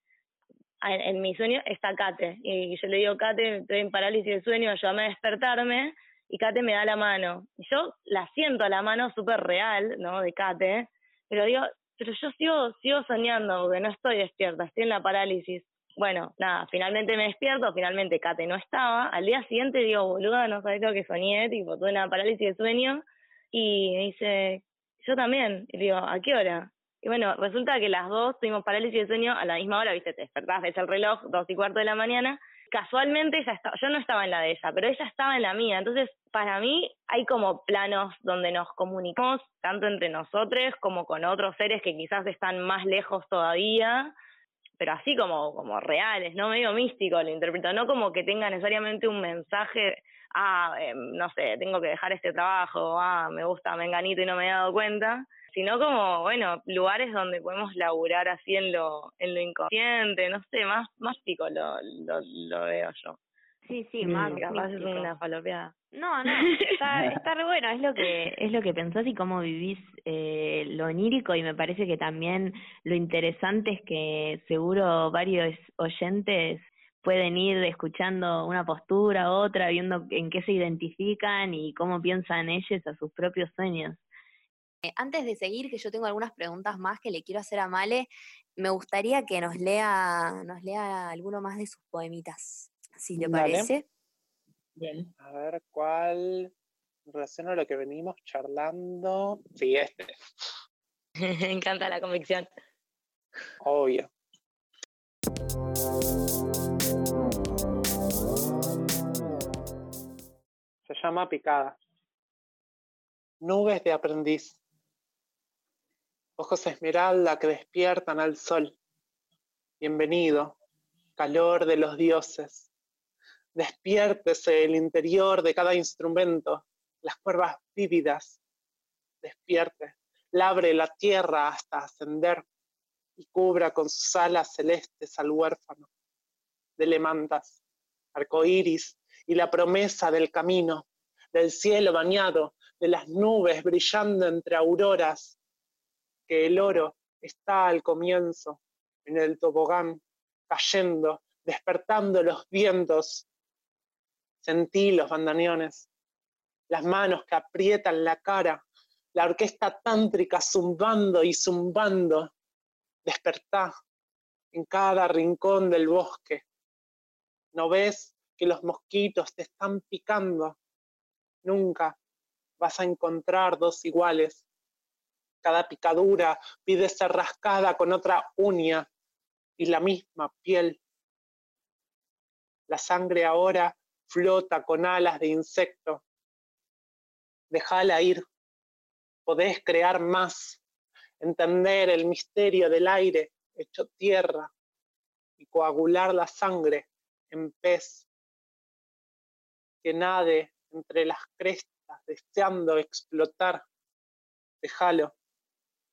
en, mi sueño está Kate. Y yo le digo, Kate, estoy en parálisis de sueño, ayúdame a despertarme. Y Kate me da la mano. Y yo la siento a la mano súper real, ¿no? De Kate. Pero digo, pero yo sigo, sigo soñando porque no estoy despierta, estoy en la parálisis. Bueno, nada, finalmente me despierto, finalmente Kate no estaba. Al día siguiente digo, boluda, no sabes lo que soñé, tipo, tuve una parálisis de sueño. Y me dice, yo también. Y digo, ¿a qué hora? Y bueno, resulta que las dos tuvimos parálisis de sueño a la misma hora, viste, te despertás, ves el reloj, dos y cuarto de la mañana. Casualmente ella estaba, yo no estaba en la de ella, pero ella estaba en la mía. Entonces, para mí hay como planos donde nos comunicamos, tanto entre nosotros como con otros seres que quizás están más lejos todavía pero así como, como reales, ¿no? Medio místico lo interpreto, no como que tenga necesariamente un mensaje, ah, em, no sé, tengo que dejar este trabajo, ah, me gusta Menganito y no me he dado cuenta, sino como, bueno, lugares donde podemos laburar así en lo, en lo inconsciente, no sé, más, más lo, lo, lo veo yo. Sí, sí, más. capaz es una falopeada. No, no, *laughs* está, está re bueno, es lo que es lo que pensás y cómo vivís eh, lo onírico y me parece que también lo interesante es que seguro varios oyentes pueden ir escuchando una postura, otra, viendo en qué se identifican y cómo piensan ellos a sus propios sueños. Eh, antes de seguir, que yo tengo algunas preguntas más que le quiero hacer a Male, me gustaría que nos lea, nos lea alguno más de sus poemitas si le parece. Bien. A ver, ¿cuál en relación a lo que venimos charlando. Sí, este. *laughs* Me encanta la convicción. Obvio. Se llama picada. Nubes de aprendiz. Ojos esmeralda que despiertan al sol. Bienvenido, calor de los dioses. Despiértese el interior de cada instrumento, las cuervas vívidas. Despierte, labre la tierra hasta ascender y cubra con sus alas celestes al huérfano. Dele mantas, arcoíris y la promesa del camino, del cielo bañado, de las nubes brillando entre auroras, que el oro está al comienzo, en el tobogán, cayendo, despertando los vientos. Sentí los bandaneones, las manos que aprietan la cara, la orquesta tántrica zumbando y zumbando. Despertá en cada rincón del bosque. ¿No ves que los mosquitos te están picando? Nunca vas a encontrar dos iguales. Cada picadura pide ser rascada con otra uña y la misma piel. La sangre ahora flota con alas de insecto. Déjala ir. Podés crear más, entender el misterio del aire hecho tierra y coagular la sangre en pez que nade entre las crestas deseando explotar. Déjalo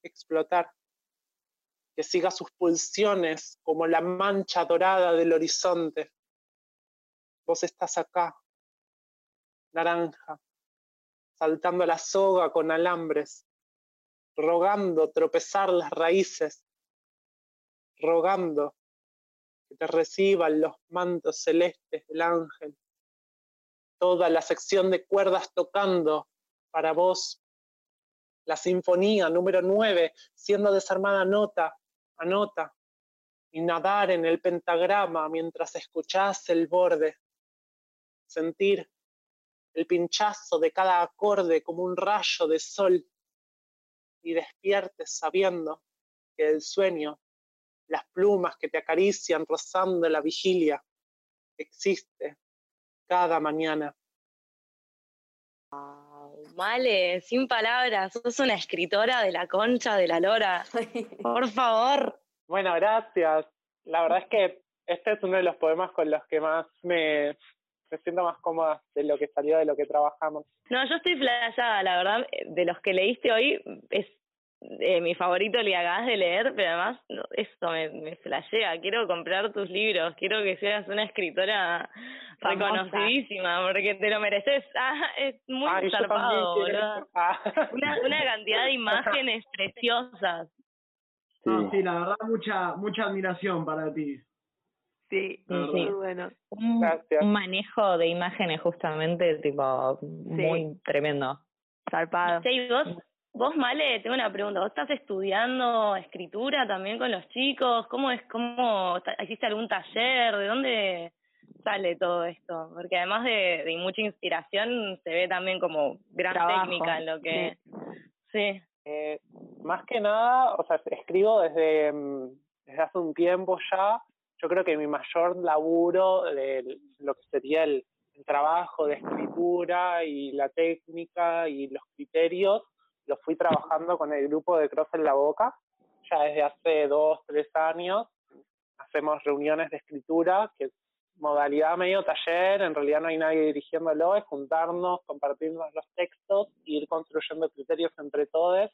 explotar. Que siga sus pulsiones como la mancha dorada del horizonte. Vos estás acá, naranja, saltando la soga con alambres, rogando tropezar las raíces, rogando que te reciban los mantos celestes del ángel, toda la sección de cuerdas tocando para vos, la sinfonía número 9 siendo desarmada nota a nota, y nadar en el pentagrama mientras escuchás el borde, sentir el pinchazo de cada acorde como un rayo de sol y despiertes sabiendo que el sueño, las plumas que te acarician rozando la vigilia, existe cada mañana. Male, sin palabras, sos una escritora de la concha de la lora. *laughs* Por favor. Bueno, gracias. La verdad es que este es uno de los poemas con los que más me, me siento más cómoda de lo que salió, de lo que trabajamos. No, yo estoy flayada, la verdad, de los que leíste hoy, es eh, mi favorito le hagas de leer, pero además no, esto me, me flashea. Quiero comprar tus libros, quiero que seas una escritora Famosa. reconocidísima, porque te lo mereces. *laughs* Ah, es muy Ay, zarpado, boludo. Ah. *laughs* Una, una cantidad de imágenes preciosas. No, sí, la verdad, mucha, mucha admiración para ti. Sí, Sí, muy sí. bueno. Un, manejo de imágenes justamente tipo muy tremendo. Zarpado. Y vos, vos, Male, tengo una pregunta. ¿Vos estás estudiando escritura también con los chicos? ¿Cómo es, cómo, hiciste algún taller? ¿De dónde sale todo esto? Porque además de, de mucha inspiración, se ve también como gran Trabajo, técnica en lo que... Sí. Eh, más que nada, o sea, escribo desde, mm, desde hace un tiempo ya. Yo creo que mi mayor laburo de lo que sería el, trabajo de escritura y la técnica y los criterios, lo fui trabajando con el grupo de Cross en la Boca. Ya desde hace dos, tres años hacemos reuniones de escritura, que es modalidad medio taller, en realidad no hay nadie dirigiéndolo, es juntarnos, compartirnos los textos, ir construyendo criterios entre todos.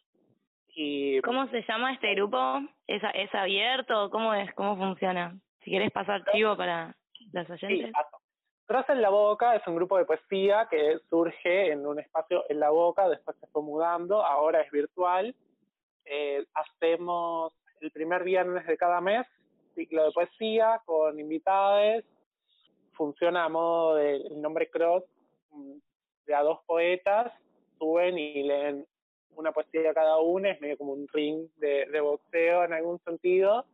Y ¿Cómo se llama este grupo? ¿Es, es abierto? ¿Cómo es? ¿Cómo funciona? Si quieres pasar chivo para Sí, oyentes. paso. Cross en la Boca es un grupo de poesía que surge en un espacio en la Boca, después se fue mudando, ahora es virtual. Eh, hacemos el primer viernes de cada mes ciclo de poesía con invitados. Funciona a modo del el nombre Cross, mm, de a dos poetas, suben y leen una poesía cada uno, es medio como un ring de, de boxeo en algún sentido,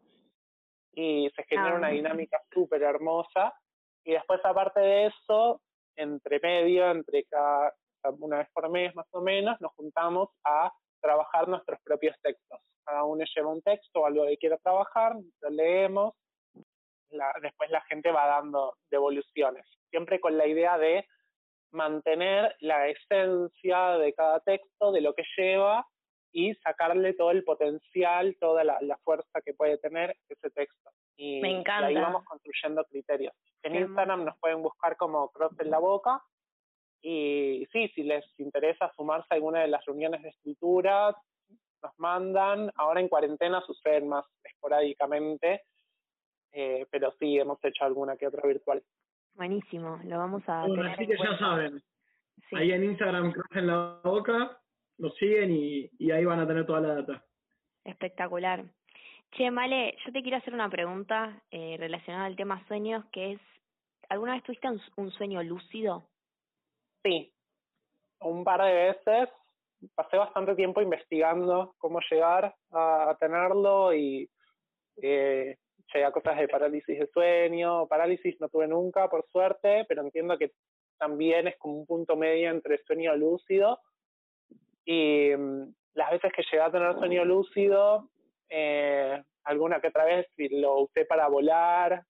y se genera Ah. una dinámica súper hermosa. Y después, aparte de eso, entre medio, entre cada una vez por mes más o menos, nos juntamos a trabajar nuestros propios textos. Cada uno lleva un texto o algo que quiera trabajar, lo leemos, después la gente va dando devoluciones, siempre con la idea de mantener la esencia de cada texto, de lo que lleva, y sacarle todo el potencial, toda la, fuerza que puede tener ese texto. Y, Me encanta. ahí vamos construyendo criterios. En Instagram nos pueden buscar como Cross en la Boca. Y sí, si les interesa sumarse a alguna de las reuniones de escritura, nos mandan. Ahora en cuarentena suceden más esporádicamente, eh, pero sí hemos hecho alguna que otra virtual. Buenísimo, lo vamos a. Bueno, así que ya saben. Ahí en Instagram, Cross en la Boca, lo siguen y, y ahí van a tener toda la data. Espectacular. Che, Male, yo te quiero hacer una pregunta eh, relacionada al tema sueños, que es, ¿alguna vez tuviste un, sueño lúcido? Sí, un par de veces. Pasé bastante tiempo investigando cómo llegar a, tenerlo y eh, llegué a cosas de parálisis de sueño. Parálisis no tuve nunca, por suerte, pero entiendo que también es como un punto medio entre sueño lúcido y mm, las veces que llegué a tener sueño lúcido, eh, alguna que otra vez lo usé para volar,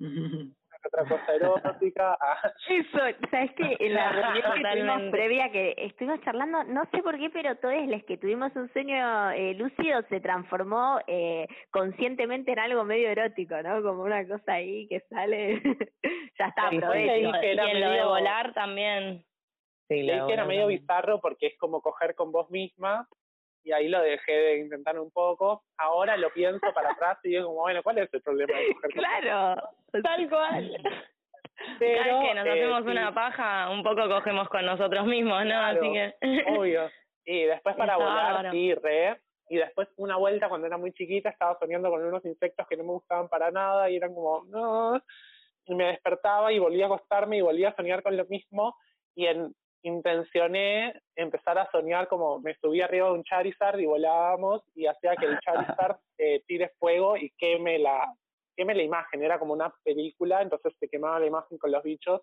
*laughs* otra cosa erótica. *laughs* Ah. Eso, sabes que en la reunión que tuvimos previa que estuvimos charlando, no sé por qué, pero todos los que tuvimos un sueño eh, lúcido se transformó eh, conscientemente en algo medio erótico, ¿no? Como una cosa ahí que sale, *laughs* ya está, aprovecho. Y en lo de volar también. Sí, que era medio bizarro porque es como coger con vos misma y ahí lo dejé de intentar un poco. Ahora lo pienso para *laughs* atrás y digo como, bueno, ¿cuál es el problema de coger Claro, tal cual. *laughs* Pero, Cada que nos eh, hacemos una paja, un poco cogemos con nosotros mismos, ¿no? Así que... obvio. Y después para volar, sí, re. Y después una vuelta cuando era muy chiquita estaba soñando con unos insectos que no me gustaban para nada y eran como, no. Y me despertaba y volvía a acostarme y volvía a soñar con lo mismo. Y en intencioné empezar a soñar como me subí arriba de un Charizard y volábamos y hacía que el *laughs* Charizard eh, tire fuego y queme la, queme la imagen, era como una película, entonces se quemaba la imagen con los bichos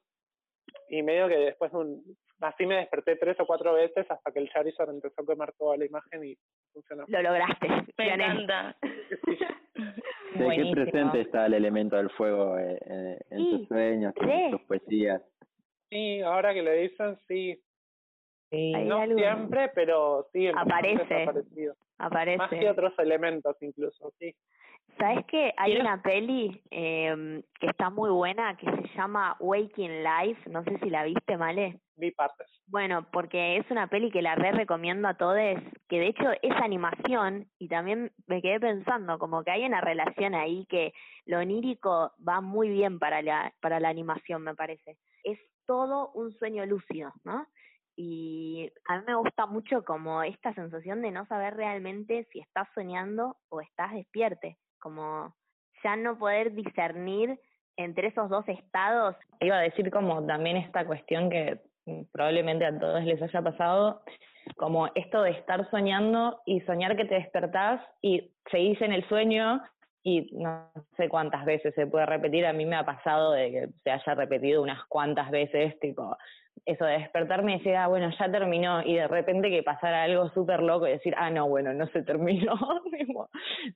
y medio que después un, así me desperté tres o cuatro veces hasta que el Charizard empezó a quemar toda la imagen y funcionó. Lo lograste, *laughs* me encanta. ¿De qué presente está el elemento del fuego eh, eh, en tus sueños, en tus poesías? Sí, ahora que le dicen, sí. No siempre, pero sí. Aparece. Aparece. Más que otros elementos incluso, sí. ¿Sabes que hay una peli eh, que está muy buena que se llama Waking Life? No sé si la viste, Male. Vi partes. Bueno, porque es una peli que la re recomiendo a todos, que de hecho es animación y también me quedé pensando como que hay una relación ahí que lo onírico va muy bien para la, para la animación, me parece. Todo un sueño lúcido, ¿no? Y a mí me gusta mucho como esta sensación de no saber realmente si estás soñando o estás despierte, como ya no poder discernir entre esos dos estados. Iba a decir como también esta cuestión que probablemente a todos les haya pasado, como esto de estar soñando y soñar que te despertás y seguís en el sueño y no sé cuántas veces se puede repetir, a mí me ha pasado de que se haya repetido unas cuantas veces, tipo, eso de despertarme y decir, ah, bueno, ya terminó, y de repente que pasara algo súper loco y decir, ah, no, bueno, no se terminó, *laughs*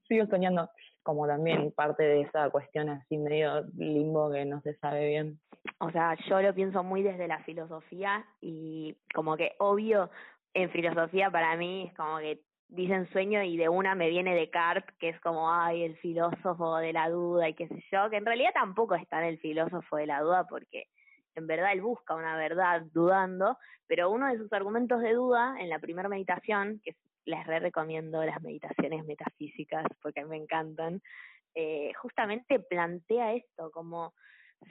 sigo soñando, como también parte de esa cuestión así medio limbo que no se sabe bien. O sea, yo lo pienso muy desde la filosofía y como que obvio, en filosofía para mí es como que dicen sueño y de una me viene Descartes, que es como, ay, el filósofo de la duda y qué sé yo, que en realidad tampoco está en el filósofo de la duda porque en verdad él busca una verdad dudando, pero uno de sus argumentos de duda en la primera meditación, que les re recomiendo las meditaciones metafísicas porque me encantan, eh, justamente plantea esto, como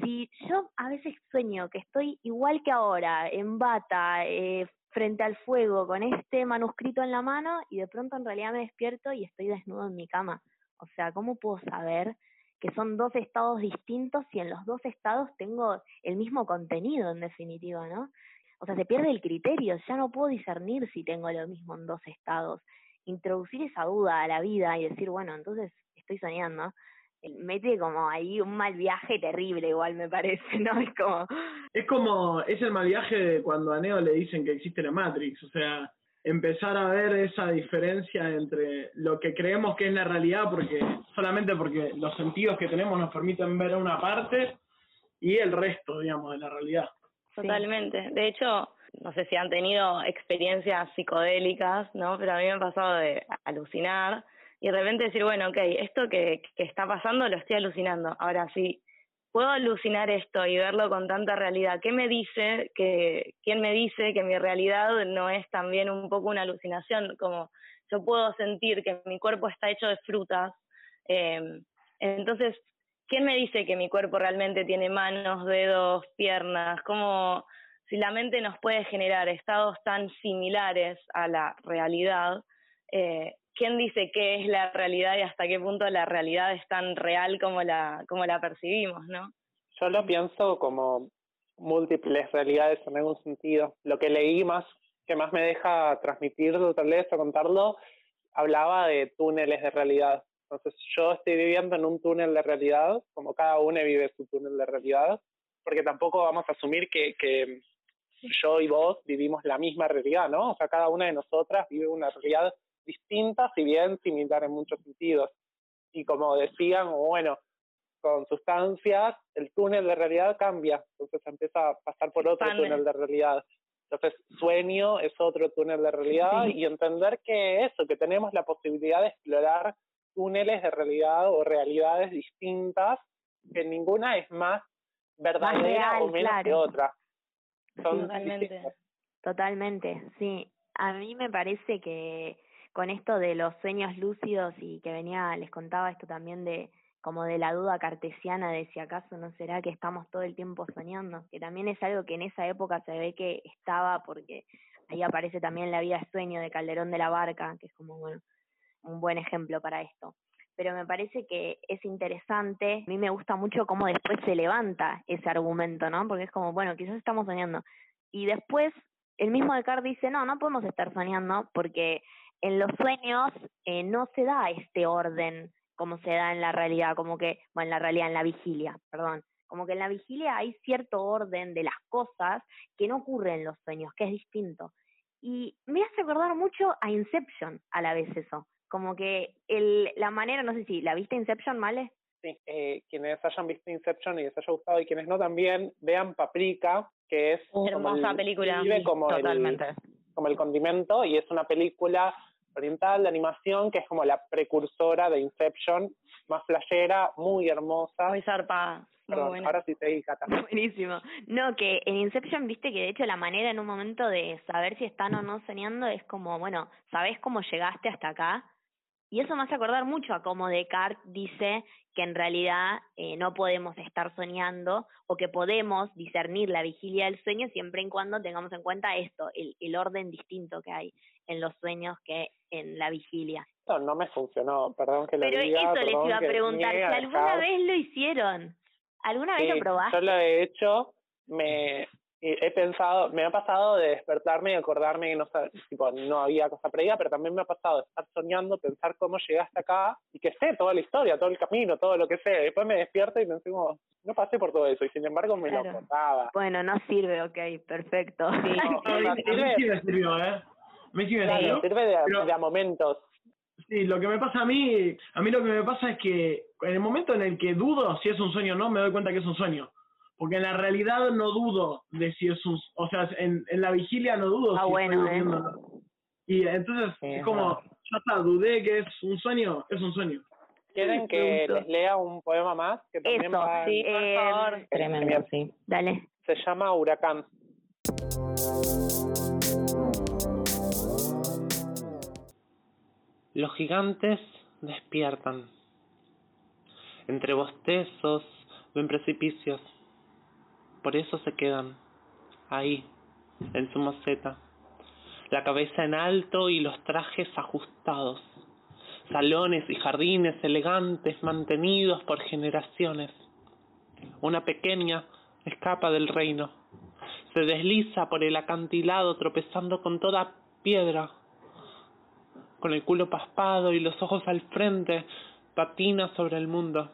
si yo a veces sueño que estoy igual que ahora, en bata, eh, frente al fuego con este manuscrito en la mano y de pronto en realidad me despierto y estoy desnudo en mi cama. O sea, ¿cómo puedo saber que son dos estados distintos si en los dos estados tengo el mismo contenido en definitiva, ¿no? O sea, se pierde el criterio, ya no puedo discernir si tengo lo mismo en dos estados. Introducir esa duda a la vida y decir, bueno, entonces estoy soñando, mete como ahí un mal viaje terrible igual me parece, ¿no? Es como, Es como, es el mal viaje de cuando a Neo le dicen que existe la Matrix, o sea, empezar a ver esa diferencia entre lo que creemos que es la realidad, porque solamente porque los sentidos que tenemos nos permiten ver una parte y el resto, digamos, de la realidad. Totalmente. De hecho, no sé si han tenido experiencias psicodélicas, ¿no? Pero a mí me ha pasado de alucinar y de repente decir, bueno, ok, esto que, que está pasando lo estoy alucinando. Ahora sí, puedo alucinar esto y verlo con tanta realidad. ¿Qué me dice que, quién me dice que mi realidad no es también un poco una alucinación? Como yo puedo sentir que mi cuerpo está hecho de frutas, eh, entonces, ¿quién me dice que mi cuerpo realmente tiene manos, dedos, piernas? ¿Cómo, si la mente nos puede generar estados tan similares a la realidad, eh, ¿quién dice qué es la realidad y hasta qué punto la realidad es tan real como la, como la percibimos, no? Yo lo pienso como múltiples realidades en algún sentido. Lo que leí más, que más me deja transmitirlo tal vez o contarlo, hablaba de túneles de realidad. Entonces yo estoy viviendo en un túnel de realidad, como cada uno vive su túnel de realidad, porque tampoco vamos a asumir que, que yo y vos vivimos la misma realidad, ¿no? O sea, cada una de nosotras vive una realidad distinta, si bien similar en muchos sentidos. Y como decían, bueno, con sustancias, el túnel de realidad cambia, entonces empieza a pasar por otro túnel de realidad. Entonces, sueño es otro túnel de realidad y entender que eso, que tenemos la posibilidad de explorar túneles de realidad o realidades distintas, que ninguna es más verdadera o menos que otra. Totalmente. Totalmente, sí. A mí me parece que con esto de los sueños lúcidos y que venía, les contaba esto también de como de la duda cartesiana de si acaso no será que estamos todo el tiempo soñando, que también es algo que en esa época se ve que estaba porque ahí aparece también la vida sueño de Calderón de la Barca, que es como bueno, un buen ejemplo para esto. Pero me parece que es interesante, a mí me gusta mucho cómo después se levanta ese argumento, ¿no? Porque es como, bueno, quizás estamos soñando. Y después el mismo Descartes dice, no, no podemos estar soñando porque en los sueños eh, no se da este orden como se da en la realidad, como que, bueno, en la realidad, en la vigilia, perdón, como que en la vigilia hay cierto orden de las cosas que no ocurre en los sueños, que es distinto. Y me hace acordar mucho a Inception a la vez eso, como que el, la manera, no sé si, ¿la viste Inception, Male? Sí, eh, quienes hayan visto Inception y les haya gustado y quienes no también, vean Paprika, que es... Hermosa película, como totalmente. como el condimento y es una película oriental de animación, que es como la precursora de Inception, más flashera, muy hermosa. Muy zarpada. Perdón, ahora sí te Cata. *laughs* Buenísimo. No, que en Inception viste que de hecho la manera en un momento de saber si están o no soñando es como, bueno, ¿sabés cómo llegaste hasta acá? Y eso me hace acordar mucho a cómo Descartes dice que en realidad eh, no podemos estar soñando o que podemos discernir la vigilia del sueño siempre y cuando tengamos en cuenta esto, el, el orden distinto que hay en los sueños que en la vigilia. No, no me funcionó, perdón que lo Pero diga. eso les iba a preguntar, si alguna dejar- vez lo hicieron, ¿alguna vez Sí, lo probaste? Yo lo he hecho, me he pensado, me ha pasado de despertarme y acordarme que no, tipo, no había cosa previa, pero también me ha pasado de estar soñando, pensar cómo llegué hasta acá y que sé toda la historia, todo el camino, todo lo que sé. Después me despierto y pensé como, no pasé por todo eso y sin embargo me Claro. lo contaba. Bueno, no sirve, ok, perfecto. Sí *laughs* me sirvió, ¿eh? Me Claro, sirvió. sirve de, Pero- de a momentos. Sí, lo que me pasa a mí, a mí lo que me pasa es que en el momento en el que dudo si es un sueño o no, me doy cuenta que es un sueño. Porque en la realidad no dudo de si es un, o sea, en, en la vigilia no dudo Ah, si bueno, estoy eh. durmiendo o no. Y entonces Sí, es como, ya está, dudé que es un sueño, es un sueño. ¿Quieren que les lea un poema más? Que también Eso, va- sí, por eh. Tremendo, sí. Dale. Se llama Huracán. Los gigantes despiertan. Entre bostezos ven precipicios. Por eso se quedan ahí, en su maceta. La cabeza en alto y los trajes ajustados. Salones y jardines elegantes mantenidos por generaciones. Una pequeña escapa del reino. Se desliza por el acantilado tropezando con toda piedra con el culo paspado y los ojos al frente, patina sobre el mundo.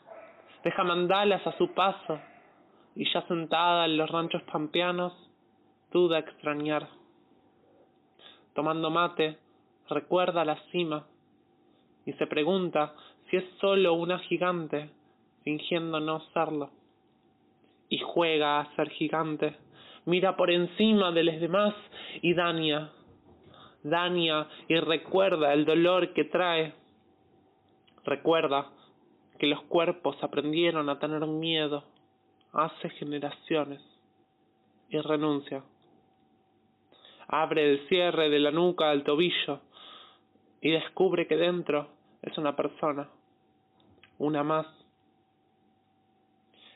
Deja mandalas a su paso, y ya sentada en los ranchos pampeanos, duda extrañar. Tomando mate, recuerda la cima y se pregunta si es solo una gigante fingiendo no serlo. Y juega a ser gigante, mira por encima de los demás y daña, daña y recuerda el dolor que trae. Recuerda que los cuerpos aprendieron a tener miedo hace generaciones y renuncia. Abre el cierre de la nuca al tobillo y descubre que dentro es una persona, una más.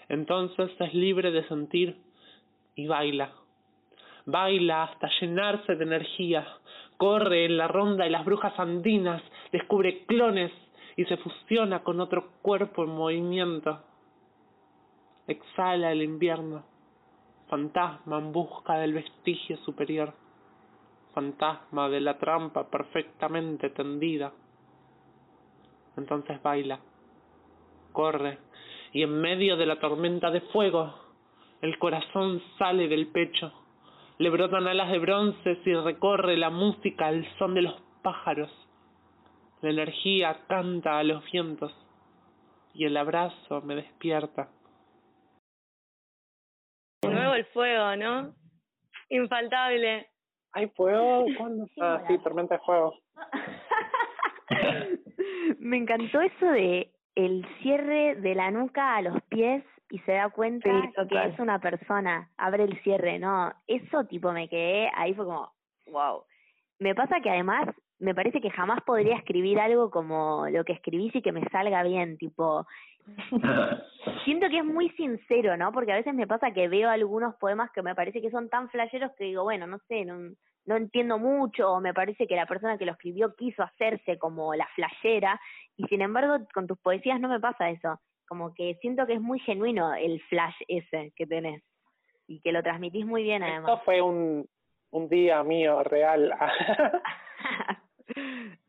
Entonces es libre de sentir y baila. Baila hasta llenarse de energía. Corre en la ronda de las brujas andinas, descubre clones y se fusiona con otro cuerpo en movimiento. Exhala el invierno, fantasma en busca del vestigio superior, fantasma de la trampa perfectamente tendida. Entonces baila, corre, y en medio de la tormenta de fuego, el corazón sale del pecho, le brotan alas de bronce y recorre la música al son de los pájaros. La energía canta a los vientos y el abrazo me despierta. De nuevo el fuego, ¿no? Infaltable. ¿Hay fuego? ¿Cuándo? Ah, sí, tormenta de fuego. *laughs* Me encantó eso de el cierre de la nuca a los pies y se da cuenta Sí, que es una persona, abre el cierre, ¿no? Eso tipo me quedé, ahí fue como, wow. Me pasa que además me parece que jamás podría escribir algo como lo que escribís y que me salga bien, tipo, *laughs* siento que es muy sincero, ¿no? Porque a veces me pasa que veo algunos poemas que me parece que son tan flasheros que digo, bueno, no sé, no, no entiendo mucho, o me parece que la persona que lo escribió quiso hacerse como la flashera, y sin embargo con tus poesías no me pasa eso, como que siento que es muy genuino el flash ese que tenés, y que lo transmitís muy bien además. Esto fue un, un día mío real, *laughs*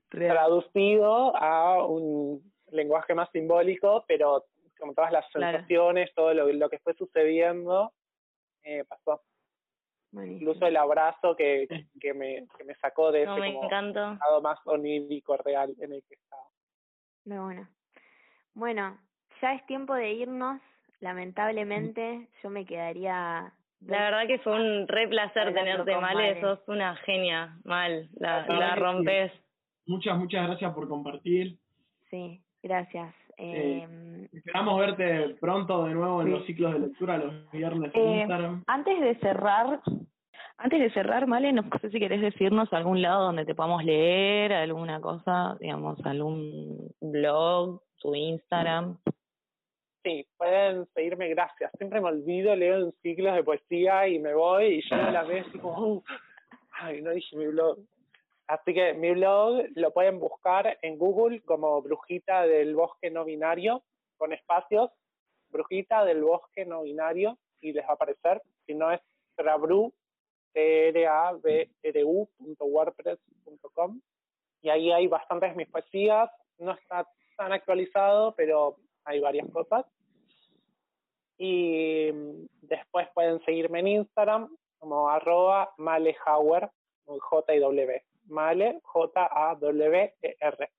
Real. traducido a un lenguaje más simbólico, pero como todas las Claro. sensaciones, todo lo, lo que fue sucediendo, eh, pasó. Buenísimo. Incluso el abrazo que, que, me, que me sacó de No, ese como estado más onírico real en el que estaba. Muy bueno. Bueno, ya es tiempo de irnos. Lamentablemente, yo me quedaría. La verdad que fue un re placer tenerte, Male. Male. Sos una genia, Mal. La, La verdad la que sí. rompes. Muchas, muchas gracias por compartir. Sí, gracias. Eh, Eh, Esperamos verte pronto de nuevo en Sí. los ciclos de lectura los viernes en Eh, Instagram. Antes de cerrar, antes de cerrar, Male, no sé si querés decirnos algún lado donde te podamos leer, alguna cosa, digamos, algún blog, tu Instagram. Sí, pueden seguirme, gracias. Siempre me olvido, leo en ciclos de poesía y me voy y llego a la vez y como, "Uh, ay, no dije mi blog. Así que mi blog lo pueden buscar en Google como Brujita del Bosque No Binario, con espacios, Brujita del Bosque No Binario, y les va a aparecer. Si no es Trabru, T-R-A-B-R-U.wordpress.com. Y ahí hay bastantes de mis poesías. No está tan actualizado, pero hay varias cosas. Y mm, después pueden seguirme en Instagram como arroba malehauer, con J y W. Male, J-A-W-E-R.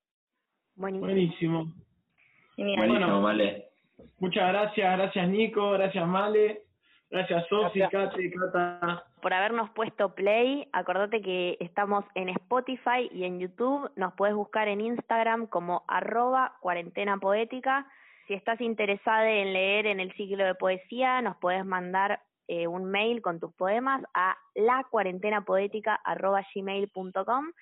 buenísimo. Bueno. Buenísimo, vale. Muchas gracias, gracias Nico, gracias Male, gracias Sofi. Kate, Cata. Por habernos puesto play, acordate que estamos en Spotify y en YouTube. Nos puedes buscar en Instagram como arroba cuarentena poética. Si estás interesada en leer en el ciclo de poesía, nos puedes mandar eh, un mail con tus poemas a lacuarentenapoética.gmail.com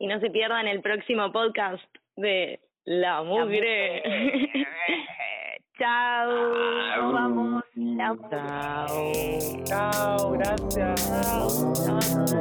Y no se pierdan el próximo podcast de La Mugre. *laughs* Chao. Nos vamos. Chao. Chao. Chao. Gracias. Chao. Chao.